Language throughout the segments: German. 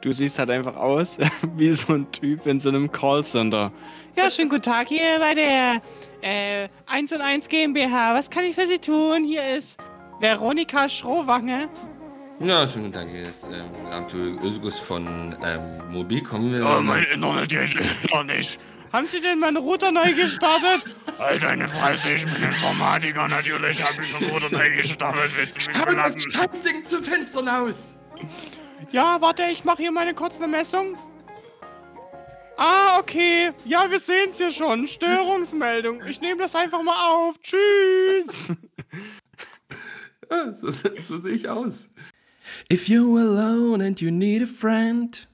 du siehst halt einfach aus wie so ein Typ in so einem Callcenter. Ja, schönen guten Tag hier bei der äh, 1 und 1 GmbH. Was kann ich für Sie tun? Hier ist Veronika Schrohwange. Ja, schönen guten Tag, hier ist ähm, Abdul Özgus von ähm, Mobilcom. Oh, mein Internet geht noch nicht. Haben Sie denn meinen Router neu gestartet? Alter, eine Fresse, ich bin Informatiker, natürlich habe ich einen Router neu gestartet. Willst du mich das? Scheißding zum Fenster raus! Ja, warte, ich mache hier meine kurze Messung. Ah, okay. Ja, wir sehen es hier schon. Störungsmeldung. Ich nehme das einfach mal auf. Tschüss. Ja, so, so sehe ich aus. If you're alone and you need a friend,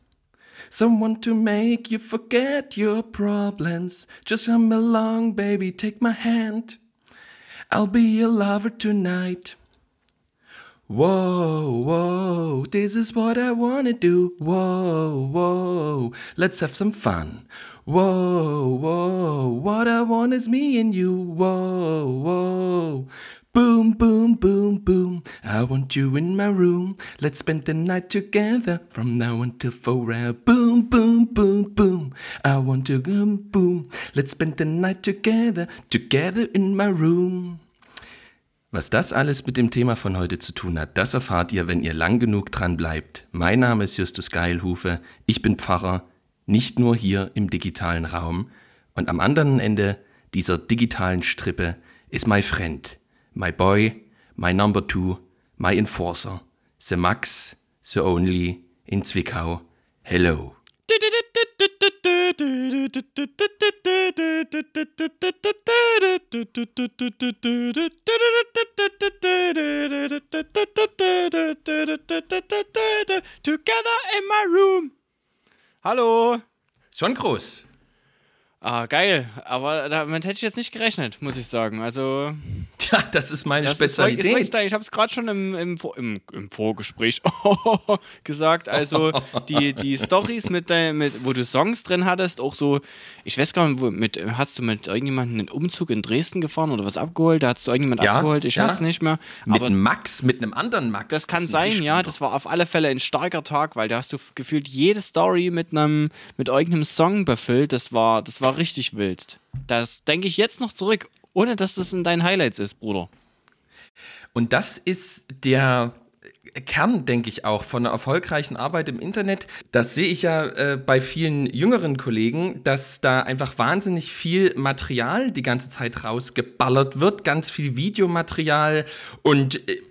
someone to make you forget your problems, just come along, baby, take my hand. I'll be your lover tonight. Whoa, whoa, this is what I wanna do. Whoa, whoa, let's have some fun. Whoa, whoa, what I want is me and you. Whoa, whoa. Boom, boom, boom, boom. I want you in my room. Let's spend the night together from now until forever. Boom, boom, boom, boom. I want to boom, boom. Let's spend the night together, together in my room. Was das alles mit dem Thema von heute zu tun hat, das erfahrt ihr, wenn ihr lang genug dran bleibt. Mein Name ist Justus Geilhufe, ich bin Pfarrer, nicht nur hier im digitalen Raum. Und am anderen Ende dieser digitalen Strippe ist my friend, my boy, my number two, my enforcer, the Max, the only in Zwickau. Hello. Together in my room. Hallo. Schon groß. Ah, geil. Aber damit hätte ich jetzt nicht gerechnet, muss ich sagen. Also, Tja, das ist meine das ist, ist Spezialität. wirklich, ich habe es gerade schon im, im, im, im Vorgespräch gesagt. Also, die, die Stories, mit, mit, wo du Songs drin hattest, auch so, ich weiß gar nicht, wo, mit, hast du mit irgendjemandem einen Umzug in Dresden gefahren oder was abgeholt? Da hast du irgendjemand Ja, abgeholt? Ich ja. weiß nicht mehr. mit Aber einem Max, mit einem anderen Max. das kann ist ein sein, ja. Das war auf alle Fälle ein starker Tag, weil da hast du gefühlt jede Story mit einem mit irgendeinem Song befüllt. Das war, das war richtig wild. Das denke ich jetzt noch zurück, ohne dass das in deinen Highlights ist, Bruder. Und das ist der Kern, denke ich auch, von einer erfolgreichen Arbeit im Internet. Das sehe ich ja äh, bei vielen jüngeren Kollegen, dass da einfach wahnsinnig viel Material die ganze Zeit rausgeballert wird, ganz viel Videomaterial und äh,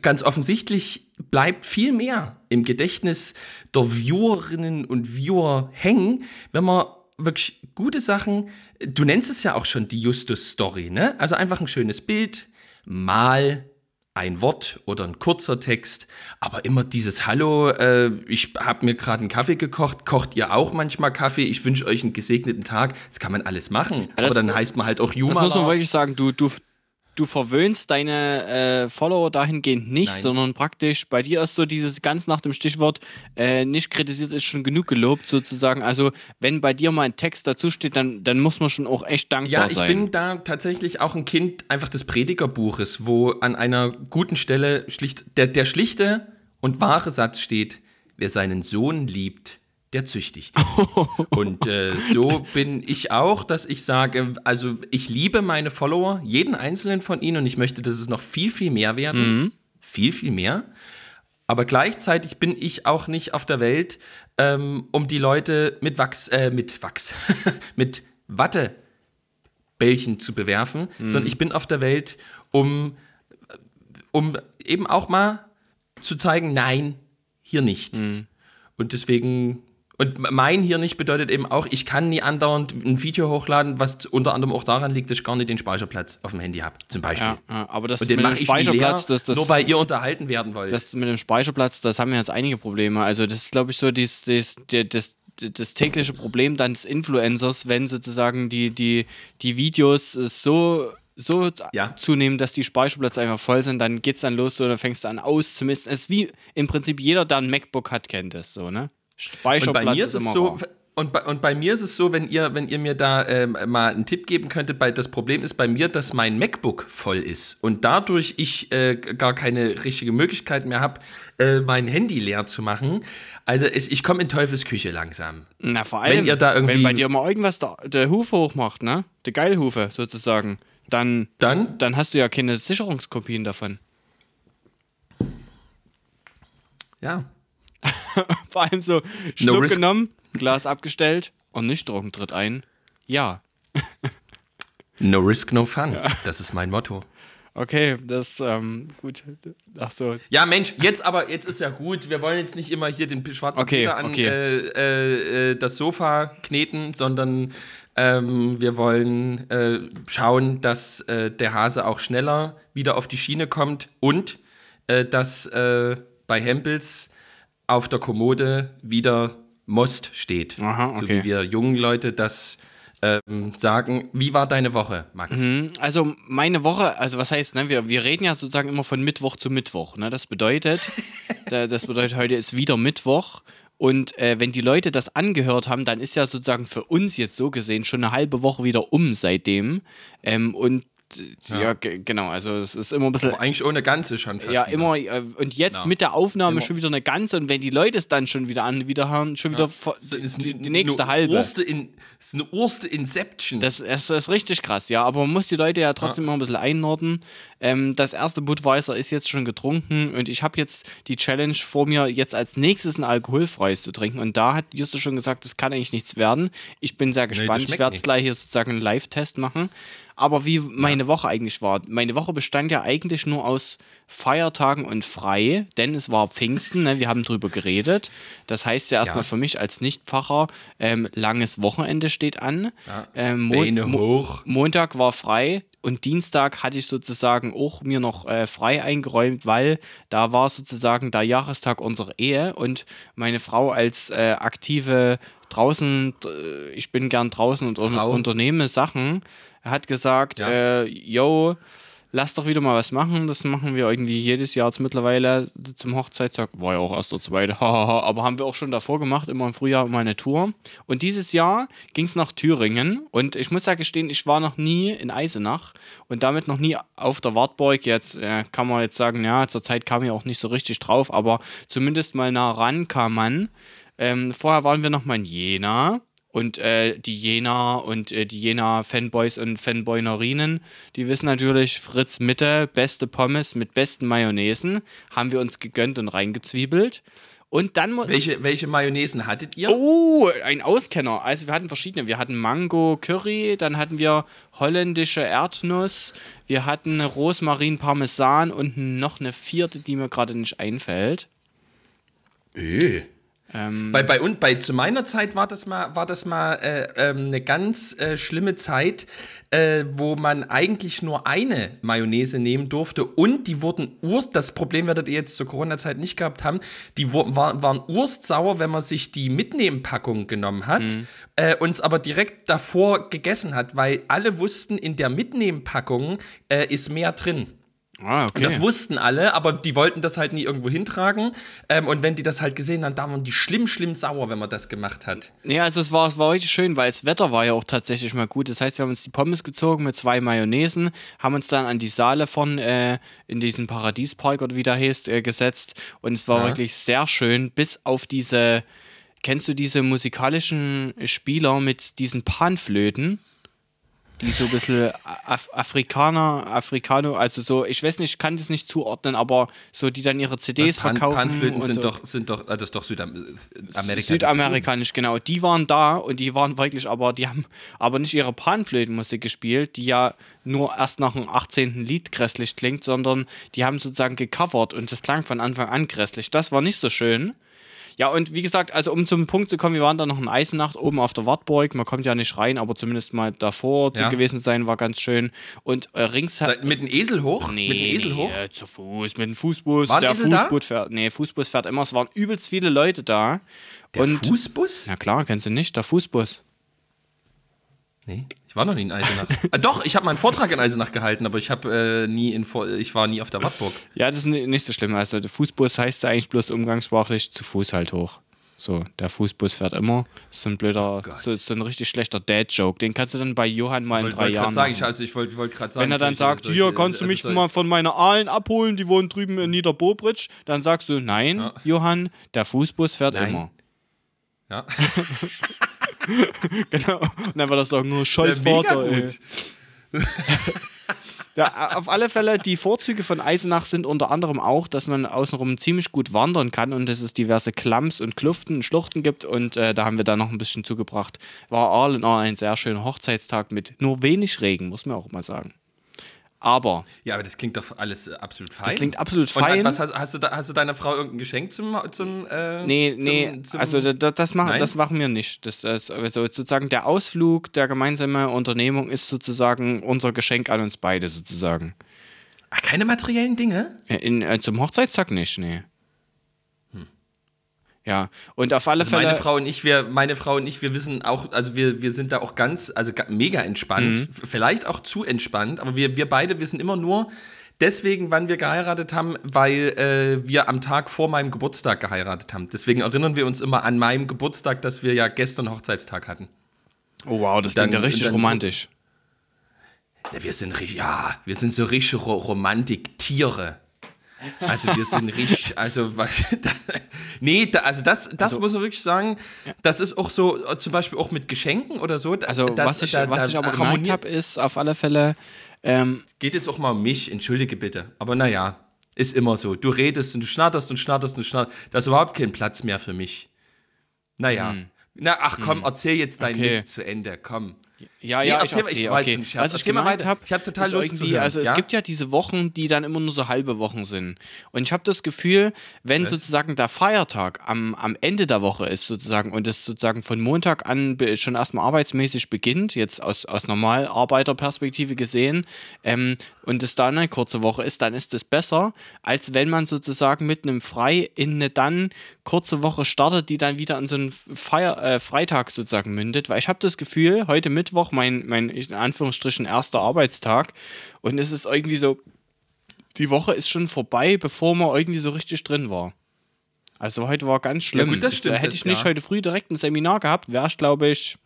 ganz offensichtlich bleibt viel mehr im Gedächtnis der Viewerinnen und Viewer hängen, wenn man wirklich gute Sachen, du nennst es ja auch schon die Justus-Story, ne? Also einfach ein schönes Bild, mal ein Wort oder ein kurzer Text, aber immer dieses Hallo, äh, ich habe mir gerade einen Kaffee gekocht, kocht ihr auch manchmal Kaffee, ich wünsche euch einen gesegneten Tag, das kann man alles machen, das- aber dann heißt man halt auch Juma Das muss man wirklich sagen, du, du, du verwöhnst deine äh, Follower dahingehend nicht, Nein. sondern praktisch bei dir ist so dieses ganz nach dem Stichwort äh, nicht kritisiert ist schon genug gelobt sozusagen. Also wenn bei dir mal ein Text dazu steht, dann, dann muss man schon auch echt dankbar Ja, ich sein. bin da tatsächlich auch ein Kind einfach des Predigerbuches, wo an einer guten Stelle schlicht der, der schlichte und wahre Satz steht, wer seinen Sohn liebt, der züchtigt. und äh, so bin ich auch, dass ich sage, also ich liebe meine Follower, jeden einzelnen von ihnen und ich möchte, dass es noch viel, viel mehr werden. Viel, viel mehr. Aber gleichzeitig bin ich auch nicht auf der Welt, ähm, um die Leute mit Wachs, äh, mit Wachs, mit Wattebällchen zu bewerfen, sondern ich bin auf der Welt, um, um eben auch mal zu zeigen, nein, hier nicht. Und deswegen, und mein hier nicht bedeutet eben auch, ich kann nie andauernd ein Video hochladen, was unter anderem auch daran liegt, dass ich gar nicht den Speicherplatz auf dem Handy habe, zum Beispiel. ja, aber das Und den mit dem mache ich leer, Speicherplatz, das, das, nur weil ihr unterhalten werden wollt. das mit dem Speicherplatz, das haben wir jetzt einige Probleme. Also das ist, glaube ich, so dies, dies, die- das, das tägliche Problem deines Influencers, wenn sozusagen die, die, die Videos so, so Ja. zunehmen, dass die Speicherplätze einfach voll sind, dann geht's dann los, so, dann fängst du an auszumisten. Es ist wie im Prinzip jeder, der ein MacBook hat, kennt es so, ne? Und Speicherplatz bei mir ist es immer so, und bei, und bei mir ist es so, wenn ihr, wenn ihr mir da ähm, mal einen Tipp geben könntet, bei, das Problem ist bei mir, dass mein MacBook voll ist und dadurch ich äh, gar keine richtige Möglichkeit mehr habe, äh, mein Handy leer zu machen. Also es, ich komme in Teufelsküche langsam. Na, vor allem, Wenn ihr da irgendwie- wenn bei dir mal irgendwas der, der Hufe hochmacht, ne? Der Geilhufe sozusagen, dann, Dann? dann hast du ja keine Sicherungskopien davon. Ja. Vor allem so Schluck risk. genommen, Glas abgestellt und Nüchterung tritt ein. Ja. No risk, no fun. Das ist mein Motto. Okay, das, ähm, gut. Ach so. Ja, Mensch, jetzt aber, jetzt ist ja gut. Wir wollen jetzt nicht immer hier den schwarzen Okay, Peter an okay. äh, äh, äh, das Sofa kneten, sondern ähm, wir wollen äh, schauen, dass äh, der Hase auch schneller wieder auf die Schiene kommt und äh, dass bei Hempels auf der Kommode wieder Most steht. Aha, So okay. wie wir jungen Leute das ähm, sagen. Wie war deine Woche, Max? Hm, Also meine Woche, also was heißt, ne, wir, wir reden ja sozusagen immer von Mittwoch zu Mittwoch. Ne? Das bedeutet, da, das bedeutet, heute ist wieder Mittwoch. Und äh, wenn die Leute das angehört haben, dann ist ja sozusagen für uns jetzt so gesehen schon eine halbe Woche wieder um seitdem. Ähm, und ja, ge- genau, also es ist immer ein bisschen Aber eigentlich ohne Ganze schon fast. Ja, immer. äh, Und jetzt Ja. mit der Aufnahme Immer. schon wieder eine ganze. Und wenn die Leute es dann schon wieder an, wieder hören, schon wieder Das ist die, die nächste halbe. Urste in, das ist eine Urste Inception. Das, das ist richtig krass, ja. Aber man muss die Leute ja trotzdem immer ein bisschen einordnen. Ähm, das erste Budweiser ist jetzt schon getrunken und ich habe jetzt die Challenge vor mir, jetzt als nächstes ein alkoholfreies zu trinken. Und da hat Justus schon gesagt, das kann eigentlich nichts werden. Ich bin sehr gespannt. ich schmeckt werde es gleich hier sozusagen einen Live-Test machen. Aber wie meine Woche eigentlich war. Meine Woche bestand ja eigentlich nur aus Feiertagen und frei, denn es war Pfingsten, ne? wir haben drüber geredet. Das heißt ja erstmal Ja. für mich als Nichtpfarrer, ähm, langes Wochenende steht an. Ähm, Mon- Mo- hoch. Montag war frei und Dienstag hatte ich sozusagen auch mir noch äh, frei eingeräumt, weil da war sozusagen der Jahrestag unserer Ehe und meine Frau als äh, aktive draußen, äh, ich bin gern draußen und un Frau. unternehme Sachen, hat gesagt, Ja. äh, yo, lass doch wieder mal was machen. Das machen wir irgendwie jedes Jahr jetzt mittlerweile zum Hochzeitstag. War ja auch erst der zweite, aber haben wir auch schon davor gemacht, immer im Frühjahr mal eine Tour. Und dieses Jahr ging es nach Thüringen und ich muss ja gestehen, ich war noch nie in Eisenach und damit noch nie auf der Wartburg. Jetzt äh, kann man jetzt sagen, ja, zur Zeit kam ich auch nicht so richtig drauf, aber zumindest mal nah ran kam man. Ähm, vorher waren wir noch mal in Jena und äh, die Jena und äh, die Jena-Fanboys und Fanboynerinnen, die wissen natürlich, Fritz Mitte, beste Pommes mit besten Mayonnaisen, haben wir uns gegönnt und reingezwiebelt. Und dann Welche, welche Mayonnaisen hattet ihr? Oh, ein Auskenner. Also wir hatten verschiedene. Wir hatten Mango Curry, dann hatten wir holländische Erdnuss, wir hatten Rosmarin Parmesan und noch eine vierte, die mir gerade nicht einfällt. Öh. Ähm, Bei, bei, und bei zu meiner Zeit war das mal, war das mal äh, ähm, eine ganz äh, schlimme Zeit, äh, wo man eigentlich nur eine Mayonnaise nehmen durfte und die wurden urst, das Problem werdet ihr jetzt zur Corona-Zeit nicht gehabt haben, die war, waren urstsauer, wenn man sich die Mitnehmpackung genommen hat, äh, uns aber direkt davor gegessen hat, weil alle wussten, in der Mitnehmpackung äh, ist mehr drin. Ah, okay. Und das wussten alle, aber die wollten das halt nie irgendwo hintragen. Ähm, und wenn die das halt gesehen haben, da waren die schlimm, schlimm sauer, wenn man das gemacht hat. Ja, also es war, es war richtig schön, weil das Wetter war ja auch tatsächlich mal gut. Das heißt, wir haben uns die Pommes gezogen mit zwei Mayonnaisen, haben uns dann an die Saale von äh, in diesen Paradiespark oder wie der heißt, äh, gesetzt. Und es war Ja. wirklich sehr schön, bis auf diese, kennst du diese musikalischen Spieler mit diesen Panflöten? Die so ein bisschen Af Afrikaner, Afrikaner, also so, ich weiß nicht, ich kann das nicht zuordnen, aber so, die dann ihre CDs Pan verkaufen. Panflöten sind, so. doch, sind doch, ah, das ist doch Südamerika. Südamerikanisch, genau. Die waren da und die waren wirklich, aber die haben aber nicht ihre Panflötenmusik gespielt, die ja nur erst nach dem 18. Lied grässlich klingt, sondern die haben sozusagen gecovert und das klang von Anfang an grässlich. Das war nicht so schön. Ja, und wie gesagt, also um zum Punkt zu kommen, wir waren da noch in Eisenacht oben auf der Wartburg. Man kommt ja nicht rein, aber zumindest mal davor zu Ja. gewesen sein, war ganz schön. Und äh, rings Mit dem Esel hoch? Nee, mit dem Esel hoch? nee, zu Fuß, mit dem Fußbus. War der? Fußbus fährt, nee, Fußbus fährt immer. Es waren übelst viele Leute da. Der und Fußbus? ja klar, kennst du nicht, der Fußbus. Nee, ich war noch nie in Eisenach. ah, doch, ich habe mal einen Vortrag in Eisenach gehalten, aber ich habe äh, nie in Vor ich war nie auf der Wartburg. Ja, das ist ni- nicht so schlimm. Also der Fußbus heißt ja eigentlich bloß umgangssprachlich zu Fuß halt hoch. So, der Fußbus fährt immer. Das ist so ein blöder, Gott. so, so ein richtig schlechter Dad-Joke. Den kannst du dann bei Johann mal in drei wollt Jahren sagen, ich, also ich wollte wollt gerade sagen, Wenn er dann sagt, solche- hier, kannst du also mich mal von meiner Aalen abholen, die wohnen drüben in Niederbobritsch, dann sagst du, nein, Ja. Johann, der Fußbus fährt Nein. immer. Ja. Genau. Und dann wird er sagen, nur scheiß Vater, ey. Ja, auf alle Fälle, die Vorzüge von Eisenach sind unter anderem auch, dass man außenrum ziemlich gut wandern kann und dass es diverse Klamms und Kluften und Schluchten gibt und äh, da haben wir da noch ein bisschen zugebracht. War all in all ein sehr schöner Hochzeitstag mit nur wenig Regen, muss man auch mal sagen. Aber Ja, aber das klingt doch alles äh, absolut fein. das klingt absolut Und fein. was hast, hast, du da, hast du deiner Frau irgendein Geschenk zum. zum äh, Nee, zum, nee, zum, also da- da- das, machen, Nein? das machen wir nicht. Das, das, also sozusagen der Ausflug, der gemeinsame Unternehmung ist sozusagen unser Geschenk an uns beide sozusagen. Ach, keine materiellen Dinge? In, äh, zum Hochzeitstag nicht, nee. Ja, und auf alle Also Fälle. meine Frau und ich, wir, meine Frau und ich, wir wissen auch, also wir, wir sind da auch ganz, also ga- mega entspannt, Mhm. Vielleicht auch zu entspannt, aber wir, wir beide wissen immer nur deswegen, wann wir geheiratet haben, weil äh, wir am Tag vor meinem Geburtstag geheiratet haben. Deswegen erinnern wir uns immer an meinem Geburtstag, dass wir ja gestern Hochzeitstag hatten. oh wow, das dann- klingt ja richtig dann- romantisch. Ja, wir sind richtig, ja, wir sind so richtige Ro Romantik-Tiere. Also wir sind richtig, also was, da, nee, da, also das, das muss man wirklich sagen, das ist auch so, äh, zum Beispiel auch mit Geschenken oder so. da- Also, das, was ich, was ich aber gemerkt habe, ist auf alle Fälle, ähm, Geht jetzt auch mal um mich, entschuldige bitte. Aber naja, ist immer so. Du redest und du schnatterst und schnatterst und schnatterst. Da ist überhaupt kein Platz mehr für mich. Naja. Na, ach komm, erzähl jetzt dein Hm. Okay. Mist zu Ende, komm. Ja, Nee, ja, erzähl ich mal, ich erzähl, weiß okay. nicht, Scherz. Was ich Erzähl gemeint habe, Ich hab total Lust zu hören, also es ja? gibt ja diese Wochen, die dann immer nur so halbe Wochen sind. Und ich habe das Gefühl, wenn sozusagen der Feiertag am, am Ende der Woche ist sozusagen und es sozusagen von Montag an schon erstmal arbeitsmäßig beginnt, jetzt aus, aus Normalarbeiterperspektive gesehen, ähm, und es dann eine kurze Woche ist, dann ist es besser, als wenn man sozusagen mit einem Frei in eine dann kurze Woche startet, die dann wieder in so einen Feier, äh, Freitag sozusagen mündet. Weil ich habe das Gefühl, heute Mittwoch, mein, mein in Anführungsstrichen erster Arbeitstag, und es ist irgendwie so, die Woche ist schon vorbei, bevor man irgendwie so richtig drin war. Also heute war ganz schlimm. gut, das stimmt, hätte ich nicht ja. heute früh direkt ein Seminar gehabt, wäre ich, glaube ich,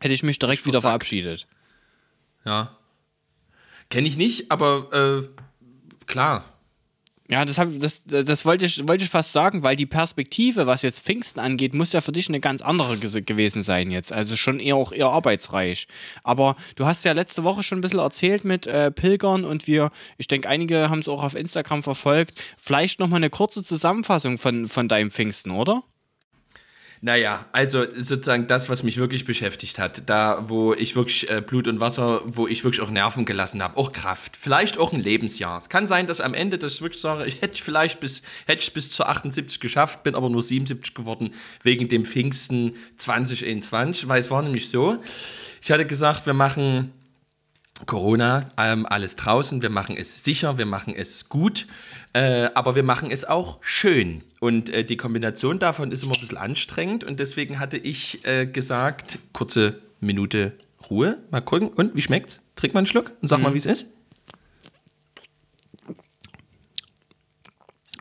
hätte ich mich direkt wieder versackt. verabschiedet. Ja. Kenne ich nicht, aber äh, klar. Ja, das, hab, das, das wollte, ich, wollte ich fast sagen, weil die Perspektive, was jetzt Pfingsten angeht, muss ja für dich eine ganz andere gewesen sein jetzt. Also schon eher auch eher arbeitsreich. Aber du hast ja letzte Woche schon ein bisschen erzählt mit äh, Pilgern und wir, ich denke, einige haben es auch auf Instagram verfolgt. Vielleicht nochmal eine kurze Zusammenfassung von, von deinem Pfingsten, oder? Naja, also sozusagen das, was mich wirklich beschäftigt hat, da wo ich wirklich äh, Blut und Wasser, wo ich wirklich auch Nerven gelassen habe, auch Kraft, vielleicht auch ein Lebensjahr. Es kann sein, dass am Ende das wirklich sage, ich hätte vielleicht bis, hätte ich bis zu 78 geschafft, bin aber nur 77 geworden wegen dem Pfingsten 2021, weil es war nämlich so, ich hatte gesagt, wir machen Corona, ähm, alles draußen, wir machen es sicher, wir machen es gut, äh, aber wir machen es auch schön. Und äh, die Kombination davon ist immer ein bisschen anstrengend und deswegen hatte ich äh, gesagt, kurze Minute Ruhe, mal gucken. Und wie schmeckt's? Trink mal einen Schluck und sag mal, wie es ist.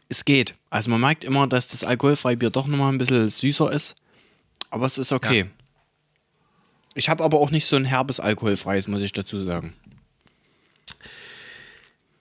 Es geht. Also man merkt immer, dass das alkoholfreie Bier doch nochmal ein bisschen süßer ist. Aber es ist okay. Ja. Ich habe aber auch nicht so ein herbes alkoholfreies, muss ich dazu sagen.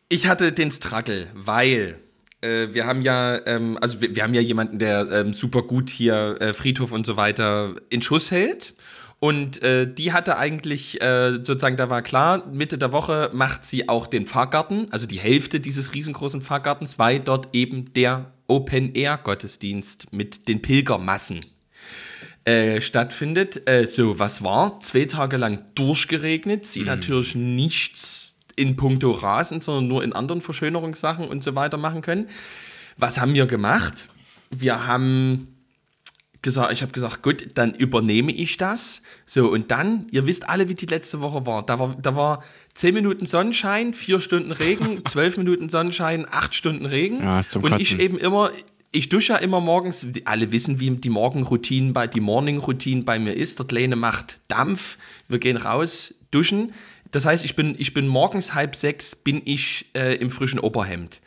Ich hatte den Struggle, weil äh, wir haben ja, ähm, also wir, wir haben ja jemanden, der ähm, super gut hier äh, Friedhof und so weiter in Schuss hält. Und äh, die hatte eigentlich äh, sozusagen, da war klar, Mitte der Woche macht sie auch den Pfarrgarten, also die Hälfte dieses riesengroßen Pfarrgartens, weil dort eben der Open-Air-Gottesdienst mit den Pilgermassen äh, stattfindet. Äh, so, was war? Zwei Tage lang durchgeregnet. Sie natürlich nichts in puncto Rasen, sondern nur in anderen Verschönerungssachen und so weiter machen können. Was haben wir gemacht? Wir haben gesagt, ich habe gesagt, gut, dann übernehme ich das. So, und dann, ihr wisst alle, wie die letzte Woche war. Da war, da war 10 Minuten Sonnenschein, 4 Stunden Regen, 12 Minuten Sonnenschein, 8 Stunden Regen. Ja, und ich Kotzen. eben immer, ich dusche ja immer morgens, alle wissen, wie die Morgenroutine bei, die Morning-Routine bei mir ist. Der Kleine macht Dampf, wir gehen raus, duschen. Das heißt, ich bin, ich bin morgens halb sechs, bin ich äh, im frischen Oberhemd.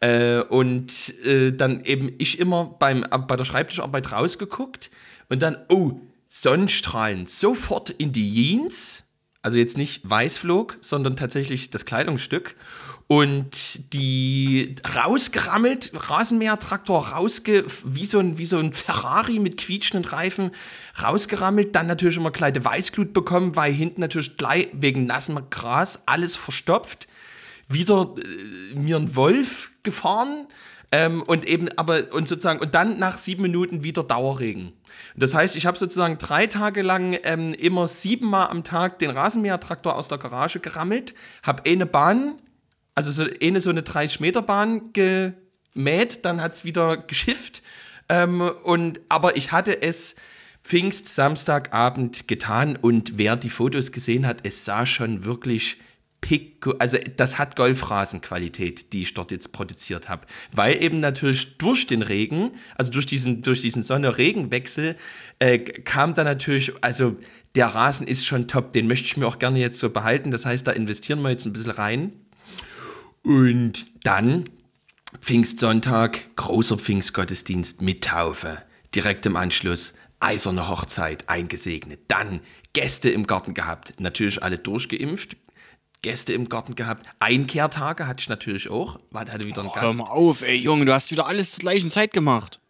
Äh, und äh, dann eben ich immer beim, bei der Schreibtischarbeit rausgeguckt und dann, oh, Sonnenstrahlen, sofort in die Jeans. Also jetzt nicht Weißflog, sondern tatsächlich das Kleidungsstück. Und die rausgerammelt, Rasenmähertraktor rausge, wie so, ein, wie so ein Ferrari mit quietschenden Reifen rausgerammelt, dann natürlich immer kleine Weißglut bekommen, weil hinten natürlich gleich wegen nassem Gras alles verstopft. Wieder äh, mir ein Wolf gefahren, ähm, und eben, aber, und sozusagen, und dann nach sieben Minuten wieder Dauerregen. Das heißt, ich habe sozusagen drei Tage lang ähm, immer siebenmal am Tag den Rasenmähertraktor aus der Garage gerammelt, habe eine Bahn, also so eine so eine 30-Meter-Bahn gemäht, dann hat es wieder geschifft. Ähm, und, aber ich hatte es Pfingst Samstagabend getan und wer die Fotos gesehen hat, es sah schon wirklich Pico, also das hat Golfrasenqualität, die ich dort jetzt produziert habe. Weil eben natürlich durch den Regen, also durch diesen, durch diesen Sonne-Regen-Wechsel, äh, kam da natürlich, also der Rasen ist schon top, den möchte ich mir auch gerne jetzt so behalten. Das heißt, da investieren wir jetzt ein bisschen rein. Und dann Pfingstsonntag, großer Pfingstgottesdienst mit Taufe. Direkt im Anschluss eiserne Hochzeit eingesegnet. Dann Gäste im Garten gehabt. Natürlich alle durchgeimpft, Gäste im Garten gehabt. Einkehrtage hatte ich natürlich auch. Hatte wieder einen Gast. hör mal auf, ey Junge, du hast wieder alles zur gleichen Zeit gemacht.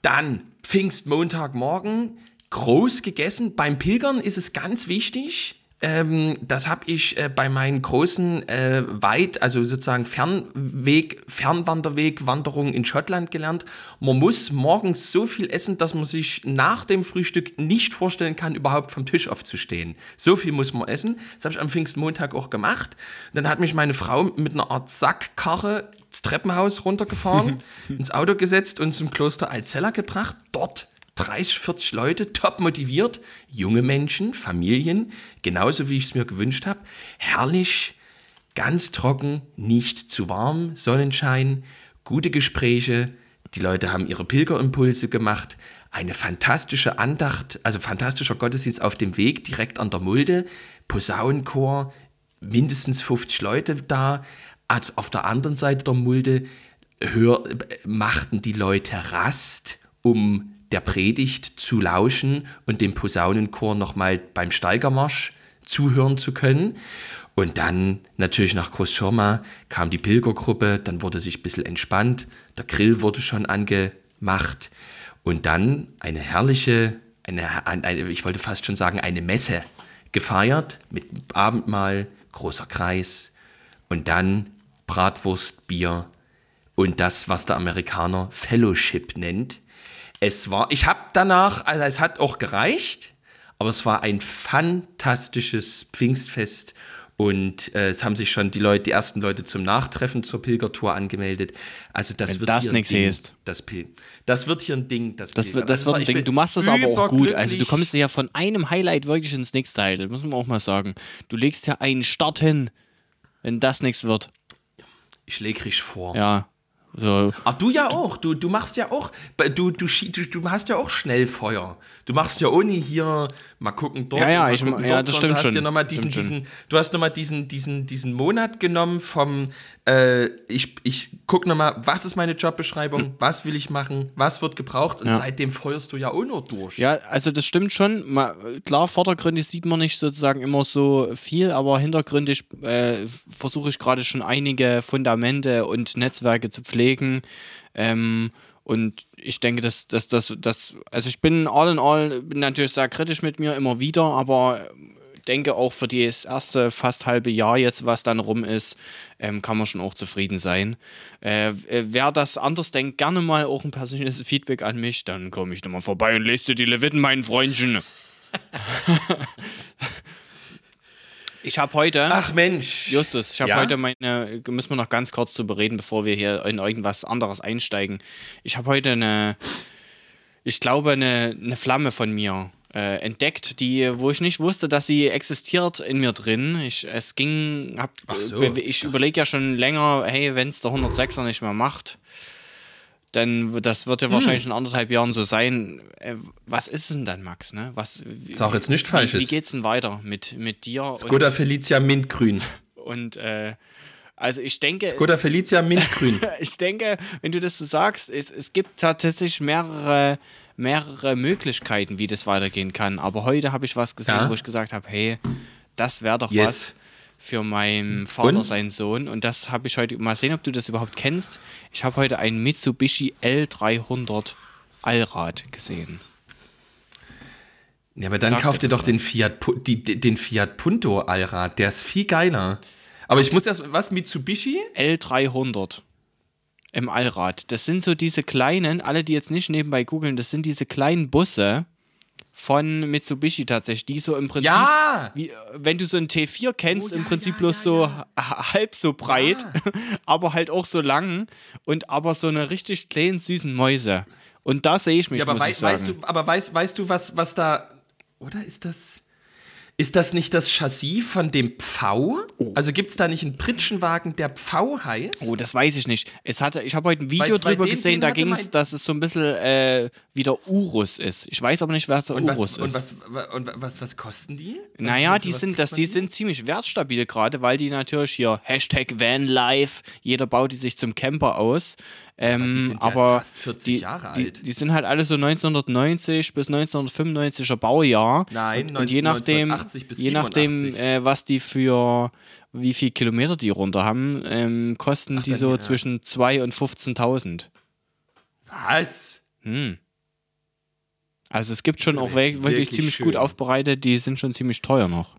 Dann Pfingstmontagmorgen groß gegessen. Beim Pilgern ist es ganz wichtig. Ähm, das habe ich äh, bei meinen großen äh, Weit, also sozusagen Fernweg, Fernwanderweg, Wanderungen in Schottland gelernt. Man muss morgens so viel essen, dass man sich nach dem Frühstück nicht vorstellen kann, überhaupt vom Tisch aufzustehen. So viel muss man essen. Das habe ich am Pfingstmontag auch gemacht. Und dann hat mich meine Frau mit einer Art Sackkarre das Treppenhaus runtergefahren, ins Auto gesetzt und zum Kloster Alzella gebracht. Dort 30, 40 Leute, top motiviert, junge Menschen, Familien, genauso wie ich es mir gewünscht habe. Herrlich, ganz trocken, nicht zu warm, Sonnenschein, gute Gespräche. Die Leute haben ihre Pilgerimpulse gemacht. Eine fantastische Andacht, also fantastischer Gottesdienst auf dem Weg, direkt an der Mulde. Posaunenchor, mindestens 50 Leute da. Auf der anderen Seite der Mulde hör, machten die Leute Rast, um der Predigt zu lauschen und dem Posaunenchor nochmal beim Steigermarsch zuhören zu können. Und dann natürlich nach Großschirma kam die Pilgergruppe, dann wurde sich ein bisschen entspannt, der Grill wurde schon angemacht und dann eine herrliche, eine, eine, ich wollte fast schon sagen, eine Messe gefeiert mit Abendmahl, großer Kreis und dann Bratwurst, Bier und das, was der Amerikaner Fellowship nennt. Es war, ich habe danach, also es hat auch gereicht, aber es war ein fantastisches Pfingstfest und äh, es haben sich schon die Leute, die ersten Leute zum Nachtreffen zur Pilgertour angemeldet. Also das Wenn wird das hier ein nichts Ding, heißt. das Pil das wird hier ein Ding, das, Das wird, das Also wird ein Ding. Du machst das aber auch gut. Also du kommst ja von einem Highlight wirklich ins nächste Highlight. Das muss man auch mal sagen. Du legst ja einen Start hin, wenn das nichts wird. Ich leg richtig vor. Ja. So. Ach, du ja auch. Du, du machst ja auch. Du, du, du, du hast ja auch Schnellfeuer. Du machst ja ohne hier mal gucken dort. Ja, ja, mal ich- gucken ja, dort, das stimmt du hast schon. Noch mal diesen, Stimmt diesen, du hast nochmal diesen, diesen, diesen Monat genommen vom, äh, ich, ich guck nochmal, was ist meine Jobbeschreibung, was will ich machen, was wird gebraucht und Ja. seitdem feuerst du ja auch nur durch. Ja, also das stimmt schon. Ma- Klar, vordergründig sieht man nicht sozusagen immer so viel, aber hintergründig äh, versuche ich gerade schon einige Fundamente und Netzwerke zu pflegen. Ähm, und ich denke, dass das, das, das, also ich bin all in all, bin natürlich sehr kritisch mit mir immer wieder, aber denke auch für das erste fast halbe Jahr jetzt, was dann rum ist, ähm, kann man schon auch zufrieden sein. Äh, äh, wer das anders denkt, gerne mal auch ein persönliches Feedback an mich, dann komme ich nochmal vorbei und lese dir die Leviten, mein Freundchen. ich habe heute. Ach Mensch. Justus, ich habe Ja? heute meine, müssen wir noch ganz kurz drüber reden, bevor wir hier in irgendwas anderes einsteigen. Ich habe heute eine, ich glaube, eine, eine Flamme von mir äh, entdeckt, die, wo ich nicht wusste, dass sie existiert in mir drin. Ich, es ging, hab, so. äh, ich überlege ja schon länger, hey, wenn es der 106er nicht mehr macht, dann das wird ja Hm. wahrscheinlich in anderthalb Jahren so sein. Äh, was ist denn dann, Max? Ne? Was, Sag jetzt nichts wie, Falsches. wie geht's denn weiter mit, mit dir? und- Skoda Felicia Mintgrün. und äh, Also ich denke, Skoda Felicia Mintgrün. ich denke, wenn du das so sagst, es, es gibt tatsächlich mehrere, mehrere Möglichkeiten, wie das weitergehen kann. Aber heute habe ich was gesehen, Ja. wo ich gesagt habe, hey, das wäre doch Yes. was für meinen Vater, Und? seinen Sohn. Und das habe ich heute, mal sehen, ob du das überhaupt kennst. Ich habe heute einen Mitsubishi L300 Allrad gesehen. Ja, aber dann Sagt kauft ihr doch den? Fiat, die- den Fiat Punto Allrad. Der ist viel geiler. Aber ich muss erst, was, Mitsubishi? L300 im Allrad. Das sind so diese kleinen, alle, die jetzt nicht nebenbei googeln, das sind diese kleinen Busse von Mitsubishi tatsächlich, die so im Prinzip, Ja! wie, wenn du so einen T4 kennst, Oh, im ja, Prinzip ja, bloß so halb so breit, aber halt auch so lang und aber so eine richtig kleinen süßen Mäuse. Und da sehe ich mich, Ja, aber muss wei ich sagen. weißt du, aber weißt, weißt du, was, was da. Oder ist das. Ist das nicht das Chassis von dem Pfau? Also gibt es da nicht einen Pritschenwagen, der Pfau heißt? Oh, das weiß ich nicht. Es hatte, ich habe heute ein Video drüber den- gesehen, den da ging es, dass es so ein bisschen äh, wieder Urus ist. Ich weiß aber nicht, was der und was, Urus und, ist. was, wa- und was, was kosten die? Naja, Was- die was sind, das, die sind ziemlich wertstabil gerade, weil die natürlich hier Hashtag Vanlife, jeder baut die sich zum Camper aus. Ähm, die sind ja aber fast 40 die, Jahre die, alt. Die sind halt alle so 1990 bis 1995er Baujahr. Nein, und, und je nachdem, 1980 bis je nachdem 87. äh, was die für, wie viel Kilometer die runter haben, ähm, kosten die dann so ja. zwischen 2.000 und 15.000. Was? Hm. Also es gibt schon auch wirklich wirklich ziemlich schön. gut aufbereitet, die sind schon ziemlich teuer noch.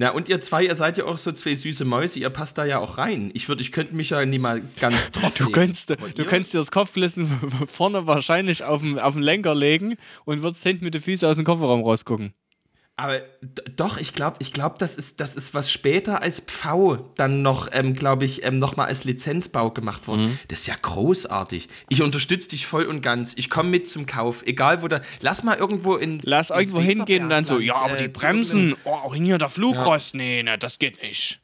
Na, und ihr zwei, ihr seid ja auch so zwei süße Mäuse, ihr passt da ja auch rein. Ich würde, ich könnte mich ja nie mal ganz drauf Du könntest, du ihr? könntest dir das Kopfkissen vorne wahrscheinlich auf den, auf den Lenker legen und würdest hinten mit den Füßen aus dem Kofferraum rausgucken. Aber doch, ich glaube, ich glaub, das, ist, das ist was später als Pfau dann noch, ähm, glaube ich, ähm, nochmal als Lizenzbau gemacht worden. Mhm. Das ist ja großartig. Ich unterstütze dich voll und ganz. Ich komme mit zum Kauf, egal wo da. Lass mal irgendwo in. Lass irgendwo hingehen und dann so, ja, aber die äh, Bremsen, oh, hier der Flugrost, nee, ne, das geht nicht.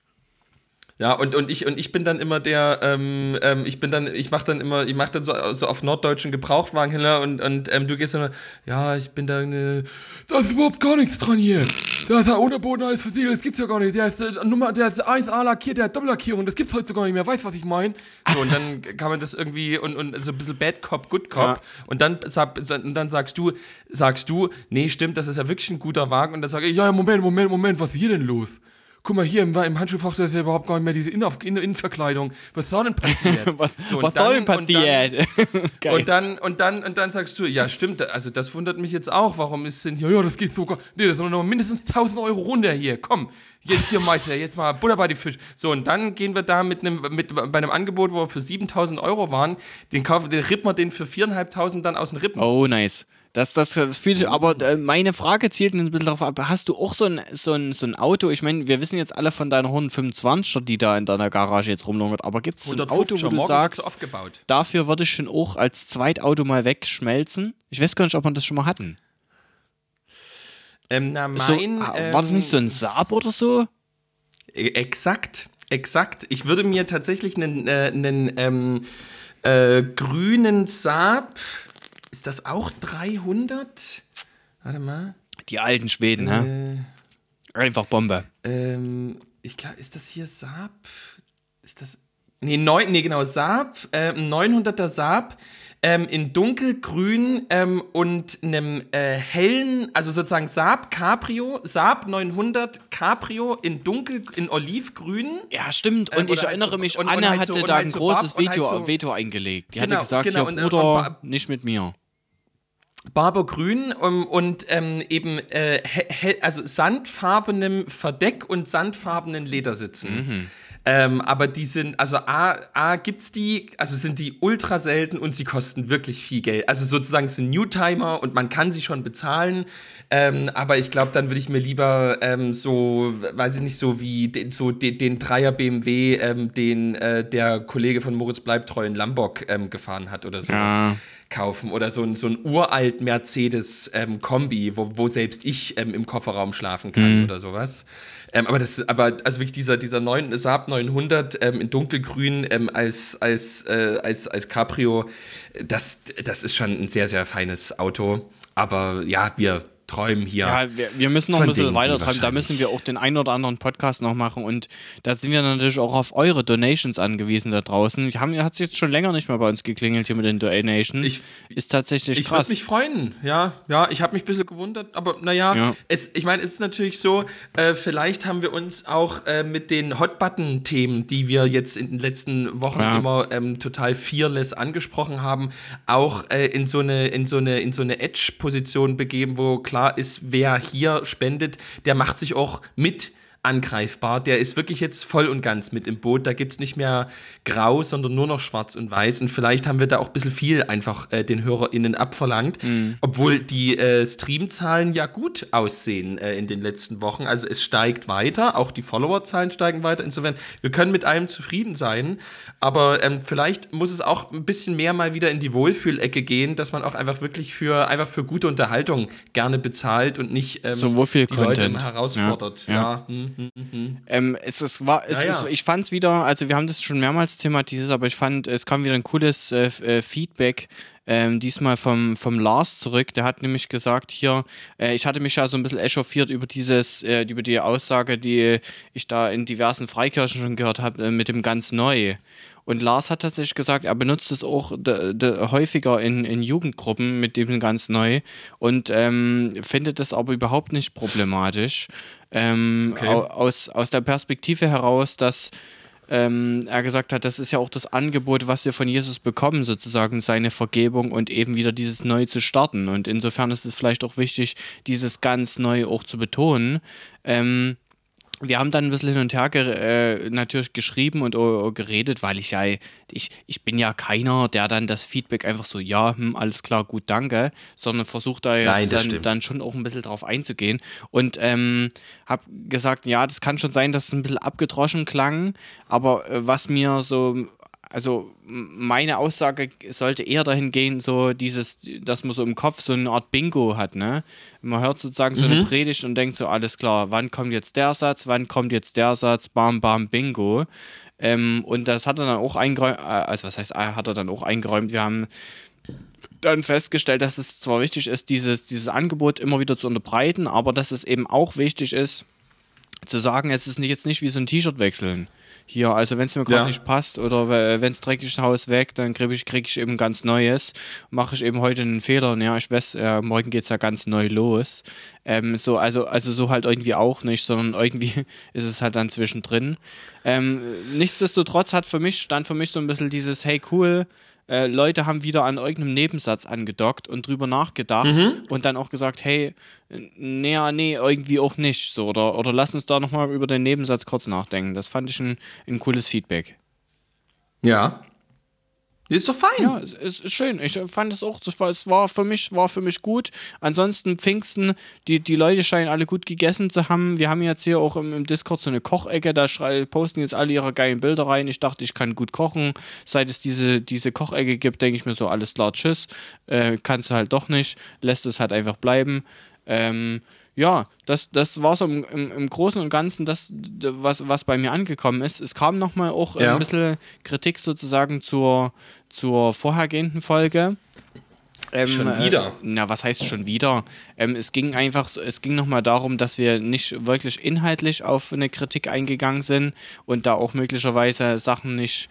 Ja, und, und, ich, und ich bin dann immer der, ähm, ähm, ich bin dann, ich mach dann immer, ich mach dann so, so auf norddeutschen Gebrauchtwagenhändler und, und ähm, du gehst dann, ja, ich bin dann, äh, da ist überhaupt gar nichts dran hier. Da ist ja ohne Boden alles versiegelt, das gibt's ja gar nicht. Der ist, äh, Nummer, der ist 1A lackiert, der hat Doppellackierung, das gibt's heute gar nicht mehr, weißt du, was ich meine? So, und dann kann man das irgendwie, und, und so ein bisschen Bad Cop, Good Cop, Ja. und dann, sag, und dann sagst du, sagst du, nee, stimmt, das ist ja wirklich ein guter Wagen, und dann sage ich, ja, ja, Moment, Moment, Moment, was ist hier denn los? Guck mal, hier im, im Handschuhfach ist ja überhaupt gar nicht mehr diese Innen Innenverkleidung. Was soll denn passiert? Was, So, und was dann- soll denn und dann- passiert? Geil. Und dann, und dann, und dann sagst du, ja, stimmt, also das wundert mich jetzt auch. Warum ist denn hier, ja, das geht sogar, nee, das sind noch mindestens 1000 Euro runter hier. Komm, jetzt hier, Meister, jetzt mal Butter bei die Fisch. So, und dann gehen wir da mit einem, mit, bei einem Angebot, wo wir für 7000 Euro waren, den kaufen, den rippen wir den für 4.500 dann aus den Rippen. Oh, nice. Das, das, das sich, aber äh, meine Frage zielt ein bisschen darauf ab. Hast du auch so ein, so ein, so ein Auto? Ich meine, wir wissen jetzt alle von deiner 125er, die da in deiner Garage jetzt rumlungert, aber gibt es so ein Auto, 150er, wo du sagst, dafür würde ich schon auch als Zweitauto mal wegschmelzen? Ich weiß gar nicht, ob wir das schon mal hatten. Ähm, na, So, mein, ah, war das nicht so ein Saab oder so? E- Exakt, exakt. Ich würde mir tatsächlich einen, äh, einen ähm, äh, grünen Saab, ist das auch 300? Warte mal. Die alten Schweden, hä? Einfach Bombe. Ähm, ich glaube, ist das hier Saab? Ist das. Nee, neun, nee genau, Saab, äh, ein 900er Saab ähm, in dunkelgrün ähm, und einem äh, hellen, also sozusagen Saab Cabrio, Saab 900 Cabrio in dunkel, in olivgrün. Ja, stimmt. Und Ähm, ich halt erinnere mich, und- und Anne halt hatte so- und da halt ein so großes Barb- und halt Veto, so- Veto eingelegt. Die Genau, hatte gesagt, genau, und- und Bruder, Bar- nicht mit mir. Barbergrün um, und ähm, eben äh, also sandfarbenem Verdeck und sandfarbenen Ledersitzen. Ähm, aber die sind, also A, A gibt's die, also sind die ultra selten und sie kosten wirklich viel Geld. Also sozusagen sind Newtimer und man kann sie schon bezahlen. Ähm, aber ich glaube, dann würde ich mir lieber ähm, so, weiß ich nicht, so wie den, so den, den Dreier BMW, ähm, den äh, der Kollege von Moritz Bleibtreu in Lamborg ähm, gefahren hat oder so Ja. kaufen oder so ein, so ein uralt Mercedes ähm, Kombi, wo, wo selbst ich im Kofferraum schlafen kann oder sowas. Aber das, aber also wirklich dieser dieser neuen Saab 900 ähm, in dunkelgrün ähm, als als äh, als als Cabrio, das das ist schon ein sehr sehr feines Auto. Aber ja, wir träumen hier. Ja, wir, wir müssen noch ein bisschen Dingen, weiter treiben. Da müssen wir auch den einen oder anderen Podcast noch machen. Und da sind wir natürlich auch auf eure Donations angewiesen da draußen. Hat es jetzt schon länger nicht mehr bei uns geklingelt hier mit den Donations. Ich- ist tatsächlich Ich würde krass. mich freuen, ja. Ja, ich habe mich ein bisschen gewundert, aber naja, Ja. es, ich meine, es ist natürlich so, äh, vielleicht haben wir uns auch äh, mit den Hot-Button-Themen, die wir jetzt in den letzten Wochen Ja. immer ähm, total fearless angesprochen haben, auch äh, in so eine, in so eine, in so eine Edge-Position begeben, wo klar ist, wer hier spendet, der macht sich auch mit angreifbar. Der ist wirklich jetzt voll und ganz mit im Boot. Da gibt es nicht mehr grau, sondern nur noch schwarz und weiß. Und vielleicht haben wir da auch ein bisschen viel einfach äh, den HörerInnen abverlangt. Obwohl die äh, Streamzahlen ja gut aussehen äh, in den letzten Wochen. Also es steigt weiter, auch die Followerzahlen steigen weiter. Insofern, wir können mit allem zufrieden sein. Aber ähm, vielleicht muss es auch ein bisschen mehr mal wieder in die Wohlfühlecke gehen, dass man auch einfach wirklich für, einfach für gute Unterhaltung gerne bezahlt und nicht ähm, So, die Leute Content. immer herausfordert. Ja, Ja, ja. hm, hm, hm, hm. Ähm, es, es war, es Ja, ja. Ist, ich fand es wieder, also wir haben das schon mehrmals thematisiert, aber ich fand, es kam wieder ein cooles äh, äh, Feedback. Ähm, diesmal vom, vom Lars zurück. Der hat nämlich gesagt hier, äh, ich hatte mich ja so ein bisschen echauffiert über dieses, äh, über die Aussage, die ich da in diversen Freikirchen schon gehört habe, äh, mit dem ganz neu. Und Lars hat tatsächlich gesagt, er benutzt es auch häufiger in, in Jugendgruppen mit dem ganz neu und ähm, findet das aber überhaupt nicht problematisch. Ähm, Okay. au- aus, aus der Perspektive heraus, dass ähm, er gesagt hat, das ist ja auch das Angebot, was wir von Jesus bekommen, sozusagen seine Vergebung und eben wieder dieses Neu zu starten. Und insofern ist es vielleicht auch wichtig, dieses ganz Neu auch zu betonen. Ähm, wir haben dann ein bisschen hin und her äh, natürlich geschrieben und äh, geredet, weil ich ja, ich, ich bin ja keiner, der dann das Feedback einfach so, ja, hm, alles klar, gut, danke, sondern versucht da jetzt Nein, dann, dann schon auch ein bisschen drauf einzugehen. Und ähm, habe gesagt, ja, das kann schon sein, dass es ein bisschen abgedroschen klang, aber äh, was mir so also meine Aussage sollte eher dahin gehen, so dieses, dass man so im Kopf so eine Art Bingo hat, ne? Man hört sozusagen so eine Predigt und denkt so, alles klar, wann kommt jetzt der Satz, wann kommt jetzt der Satz, bam, bam, Bingo. Ähm, und das hat er dann auch eingeräumt, äh, also was heißt, äh, hat er dann auch eingeräumt, wir haben dann festgestellt, dass es zwar wichtig ist, dieses, dieses Angebot immer wieder zu unterbreiten, aber dass es eben auch wichtig ist, zu sagen, es ist nicht, jetzt nicht wie so ein T-Shirt wechseln. Hier, also wenn es mir gerade Ja. nicht passt oder wenn es dreckig ist, Haus weg, dann kriege ich, krieg ich eben ganz Neues. Mache ich eben heute einen Fehler, ja, ich weiß, äh, morgen geht es ja ganz neu los. Ähm, so, also, also so halt irgendwie auch nicht, sondern irgendwie ist es halt dann zwischendrin. Ähm, nichtsdestotrotz hat für mich, stand für mich so ein bisschen dieses, hey cool, äh, Leute haben wieder an irgendeinem Nebensatz angedockt und drüber nachgedacht und dann auch gesagt, hey, nee, nee, irgendwie auch nicht. So, oder, oder lass uns da nochmal über den Nebensatz kurz nachdenken. Das fand ich ein, ein cooles Feedback. Ja. Ist doch fein. Ja, es, es ist schön. Ich fand es auch, es war für mich, war für mich gut. Ansonsten Pfingsten, die, die Leute scheinen alle gut gegessen zu haben. Wir haben jetzt hier auch im, im Discord so eine Kochecke, da posten jetzt alle ihre geilen Bilder rein. Ich dachte, ich kann gut kochen. Seit es diese, diese Kochecke gibt, denke ich mir so, alles klar, tschüss. Äh, kannst du halt doch nicht. Lässt es halt einfach bleiben. Ähm, ja, das, das war so im, im, im Großen und Ganzen das, was, was bei mir angekommen ist. Es kam nochmal auch äh, Ja. ein bisschen Kritik sozusagen zur, zur vorhergehenden Folge. Ähm, Schon wieder? Äh, na, was heißt schon wieder? Ähm, es ging einfach, so, es ging nochmal darum, dass wir nicht wirklich inhaltlich auf eine Kritik eingegangen sind und da auch möglicherweise Sachen nicht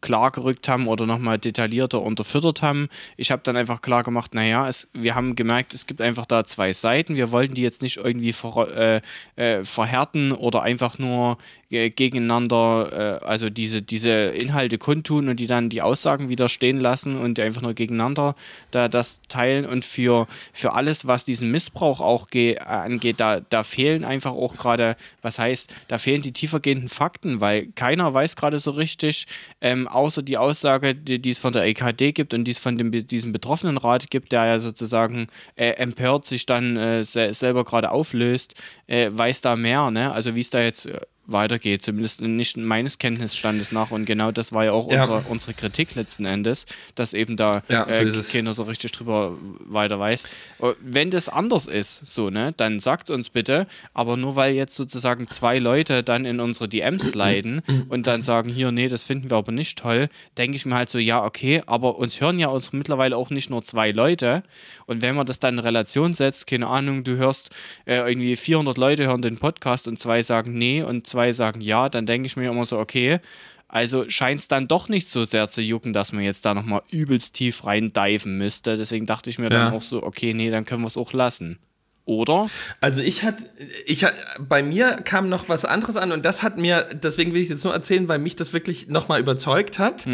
klar gerückt haben oder nochmal detaillierter unterfüttert haben. Ich habe dann einfach klar gemacht, naja, es, wir haben gemerkt, es gibt einfach da zwei Seiten. Wir wollten die jetzt nicht irgendwie ver, äh, äh, verhärten oder einfach nur äh, gegeneinander, äh, also diese, diese Inhalte kundtun und die dann die Aussagen wieder stehen lassen und einfach nur gegeneinander da das teilen. Und für, für alles, was diesen Missbrauch auch ge- angeht, da, da fehlen einfach auch gerade, was heißt, da fehlen die tiefergehenden Fakten, weil keiner weiß gerade so richtig, ähm, außer die Aussage, die, die es von der EKD gibt und die es von dem, diesem Betroffenenrat gibt, der ja sozusagen äh, empört sich dann äh, se selber gerade auflöst, äh, weiß da mehr, ne? Also wie es da jetzt äh, weitergeht, zumindest nicht meines Kenntnisstandes nach. Und genau das war ja auch Ja. Unsere, unsere Kritik letzten Endes, dass eben da Ja, so äh, keiner so richtig drüber weiter weiß. Äh, Wenn das anders ist, so, ne, dann sagt uns bitte, aber nur weil jetzt sozusagen zwei Leute dann in unsere DMs leiden und dann sagen, hier, nee, das finden wir aber nicht toll, denke ich mir halt so, ja, okay, aber uns hören ja uns mittlerweile auch nicht nur zwei Leute. Und wenn man das dann in Relation setzt, keine Ahnung, du hörst äh, irgendwie 400 Leute hören den Podcast und zwei sagen nee und zwei sagen ja, dann denke ich mir immer so, okay, also scheint es dann doch nicht so sehr zu jucken, dass man jetzt da nochmal übelst tief rein diven müsste. Deswegen dachte ich mir dann Ja. auch so, okay, nee, dann können wir es auch lassen. Oder? Also ich hatte, ich hat, bei mir kam noch was anderes an und das hat mir, deswegen will ich es jetzt nur erzählen, weil mich das wirklich nochmal überzeugt hat.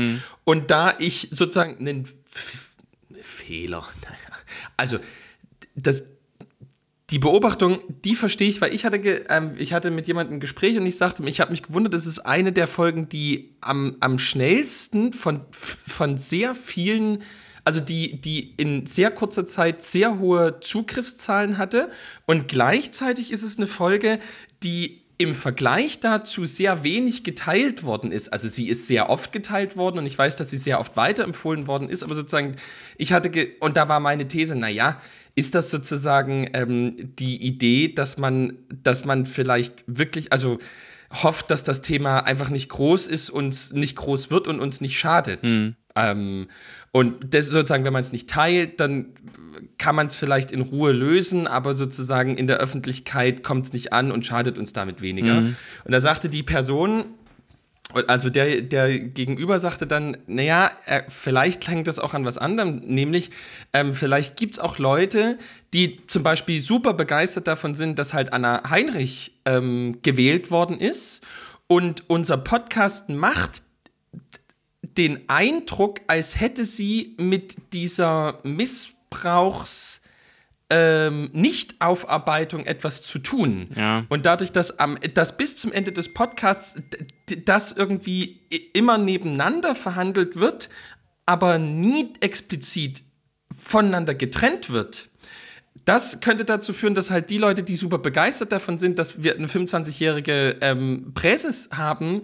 Und da ich sozusagen einen F Fehler, naja, also das, die Beobachtung, die verstehe ich, weil ich hatte, ähm, ich hatte mit jemandem ein Gespräch und ich sagte, ich habe mich gewundert, das ist eine der Folgen, die am, am schnellsten von, von sehr vielen, also die, die in sehr kurzer Zeit sehr hohe Zugriffszahlen hatte. Und gleichzeitig ist es eine Folge, die im Vergleich dazu sehr wenig geteilt worden ist. Also sie ist sehr oft geteilt worden und ich weiß, dass sie sehr oft weiterempfohlen worden ist, aber sozusagen, ich hatte, ge und da war meine These, naja, ist das sozusagen ähm, die Idee, dass man, dass man vielleicht wirklich, also hofft, dass das Thema einfach nicht groß ist und nicht groß wird und uns nicht schadet. Ähm, und das sozusagen, wenn man es nicht teilt, dann kann man es vielleicht in Ruhe lösen, aber sozusagen in der Öffentlichkeit kommt es nicht an und schadet uns damit weniger. Und da sagte die Person, also der, der Gegenüber sagte dann, naja, äh, vielleicht hängt das auch an was anderem, nämlich ähm, vielleicht gibt es auch Leute, die zum Beispiel super begeistert davon sind, dass halt Anna Heinrich ähm, gewählt worden ist. Und unser Podcast macht den Eindruck, als hätte sie mit dieser Missbrauchs ähm, Nichtaufarbeitung etwas zu tun. Ja. Und dadurch, dass, am, dass bis zum Ende des Podcasts das irgendwie immer nebeneinander verhandelt wird, aber nie explizit voneinander getrennt wird, das könnte dazu führen, dass halt die Leute, die super begeistert davon sind, dass wir eine 25-jährige ähm, Präses haben,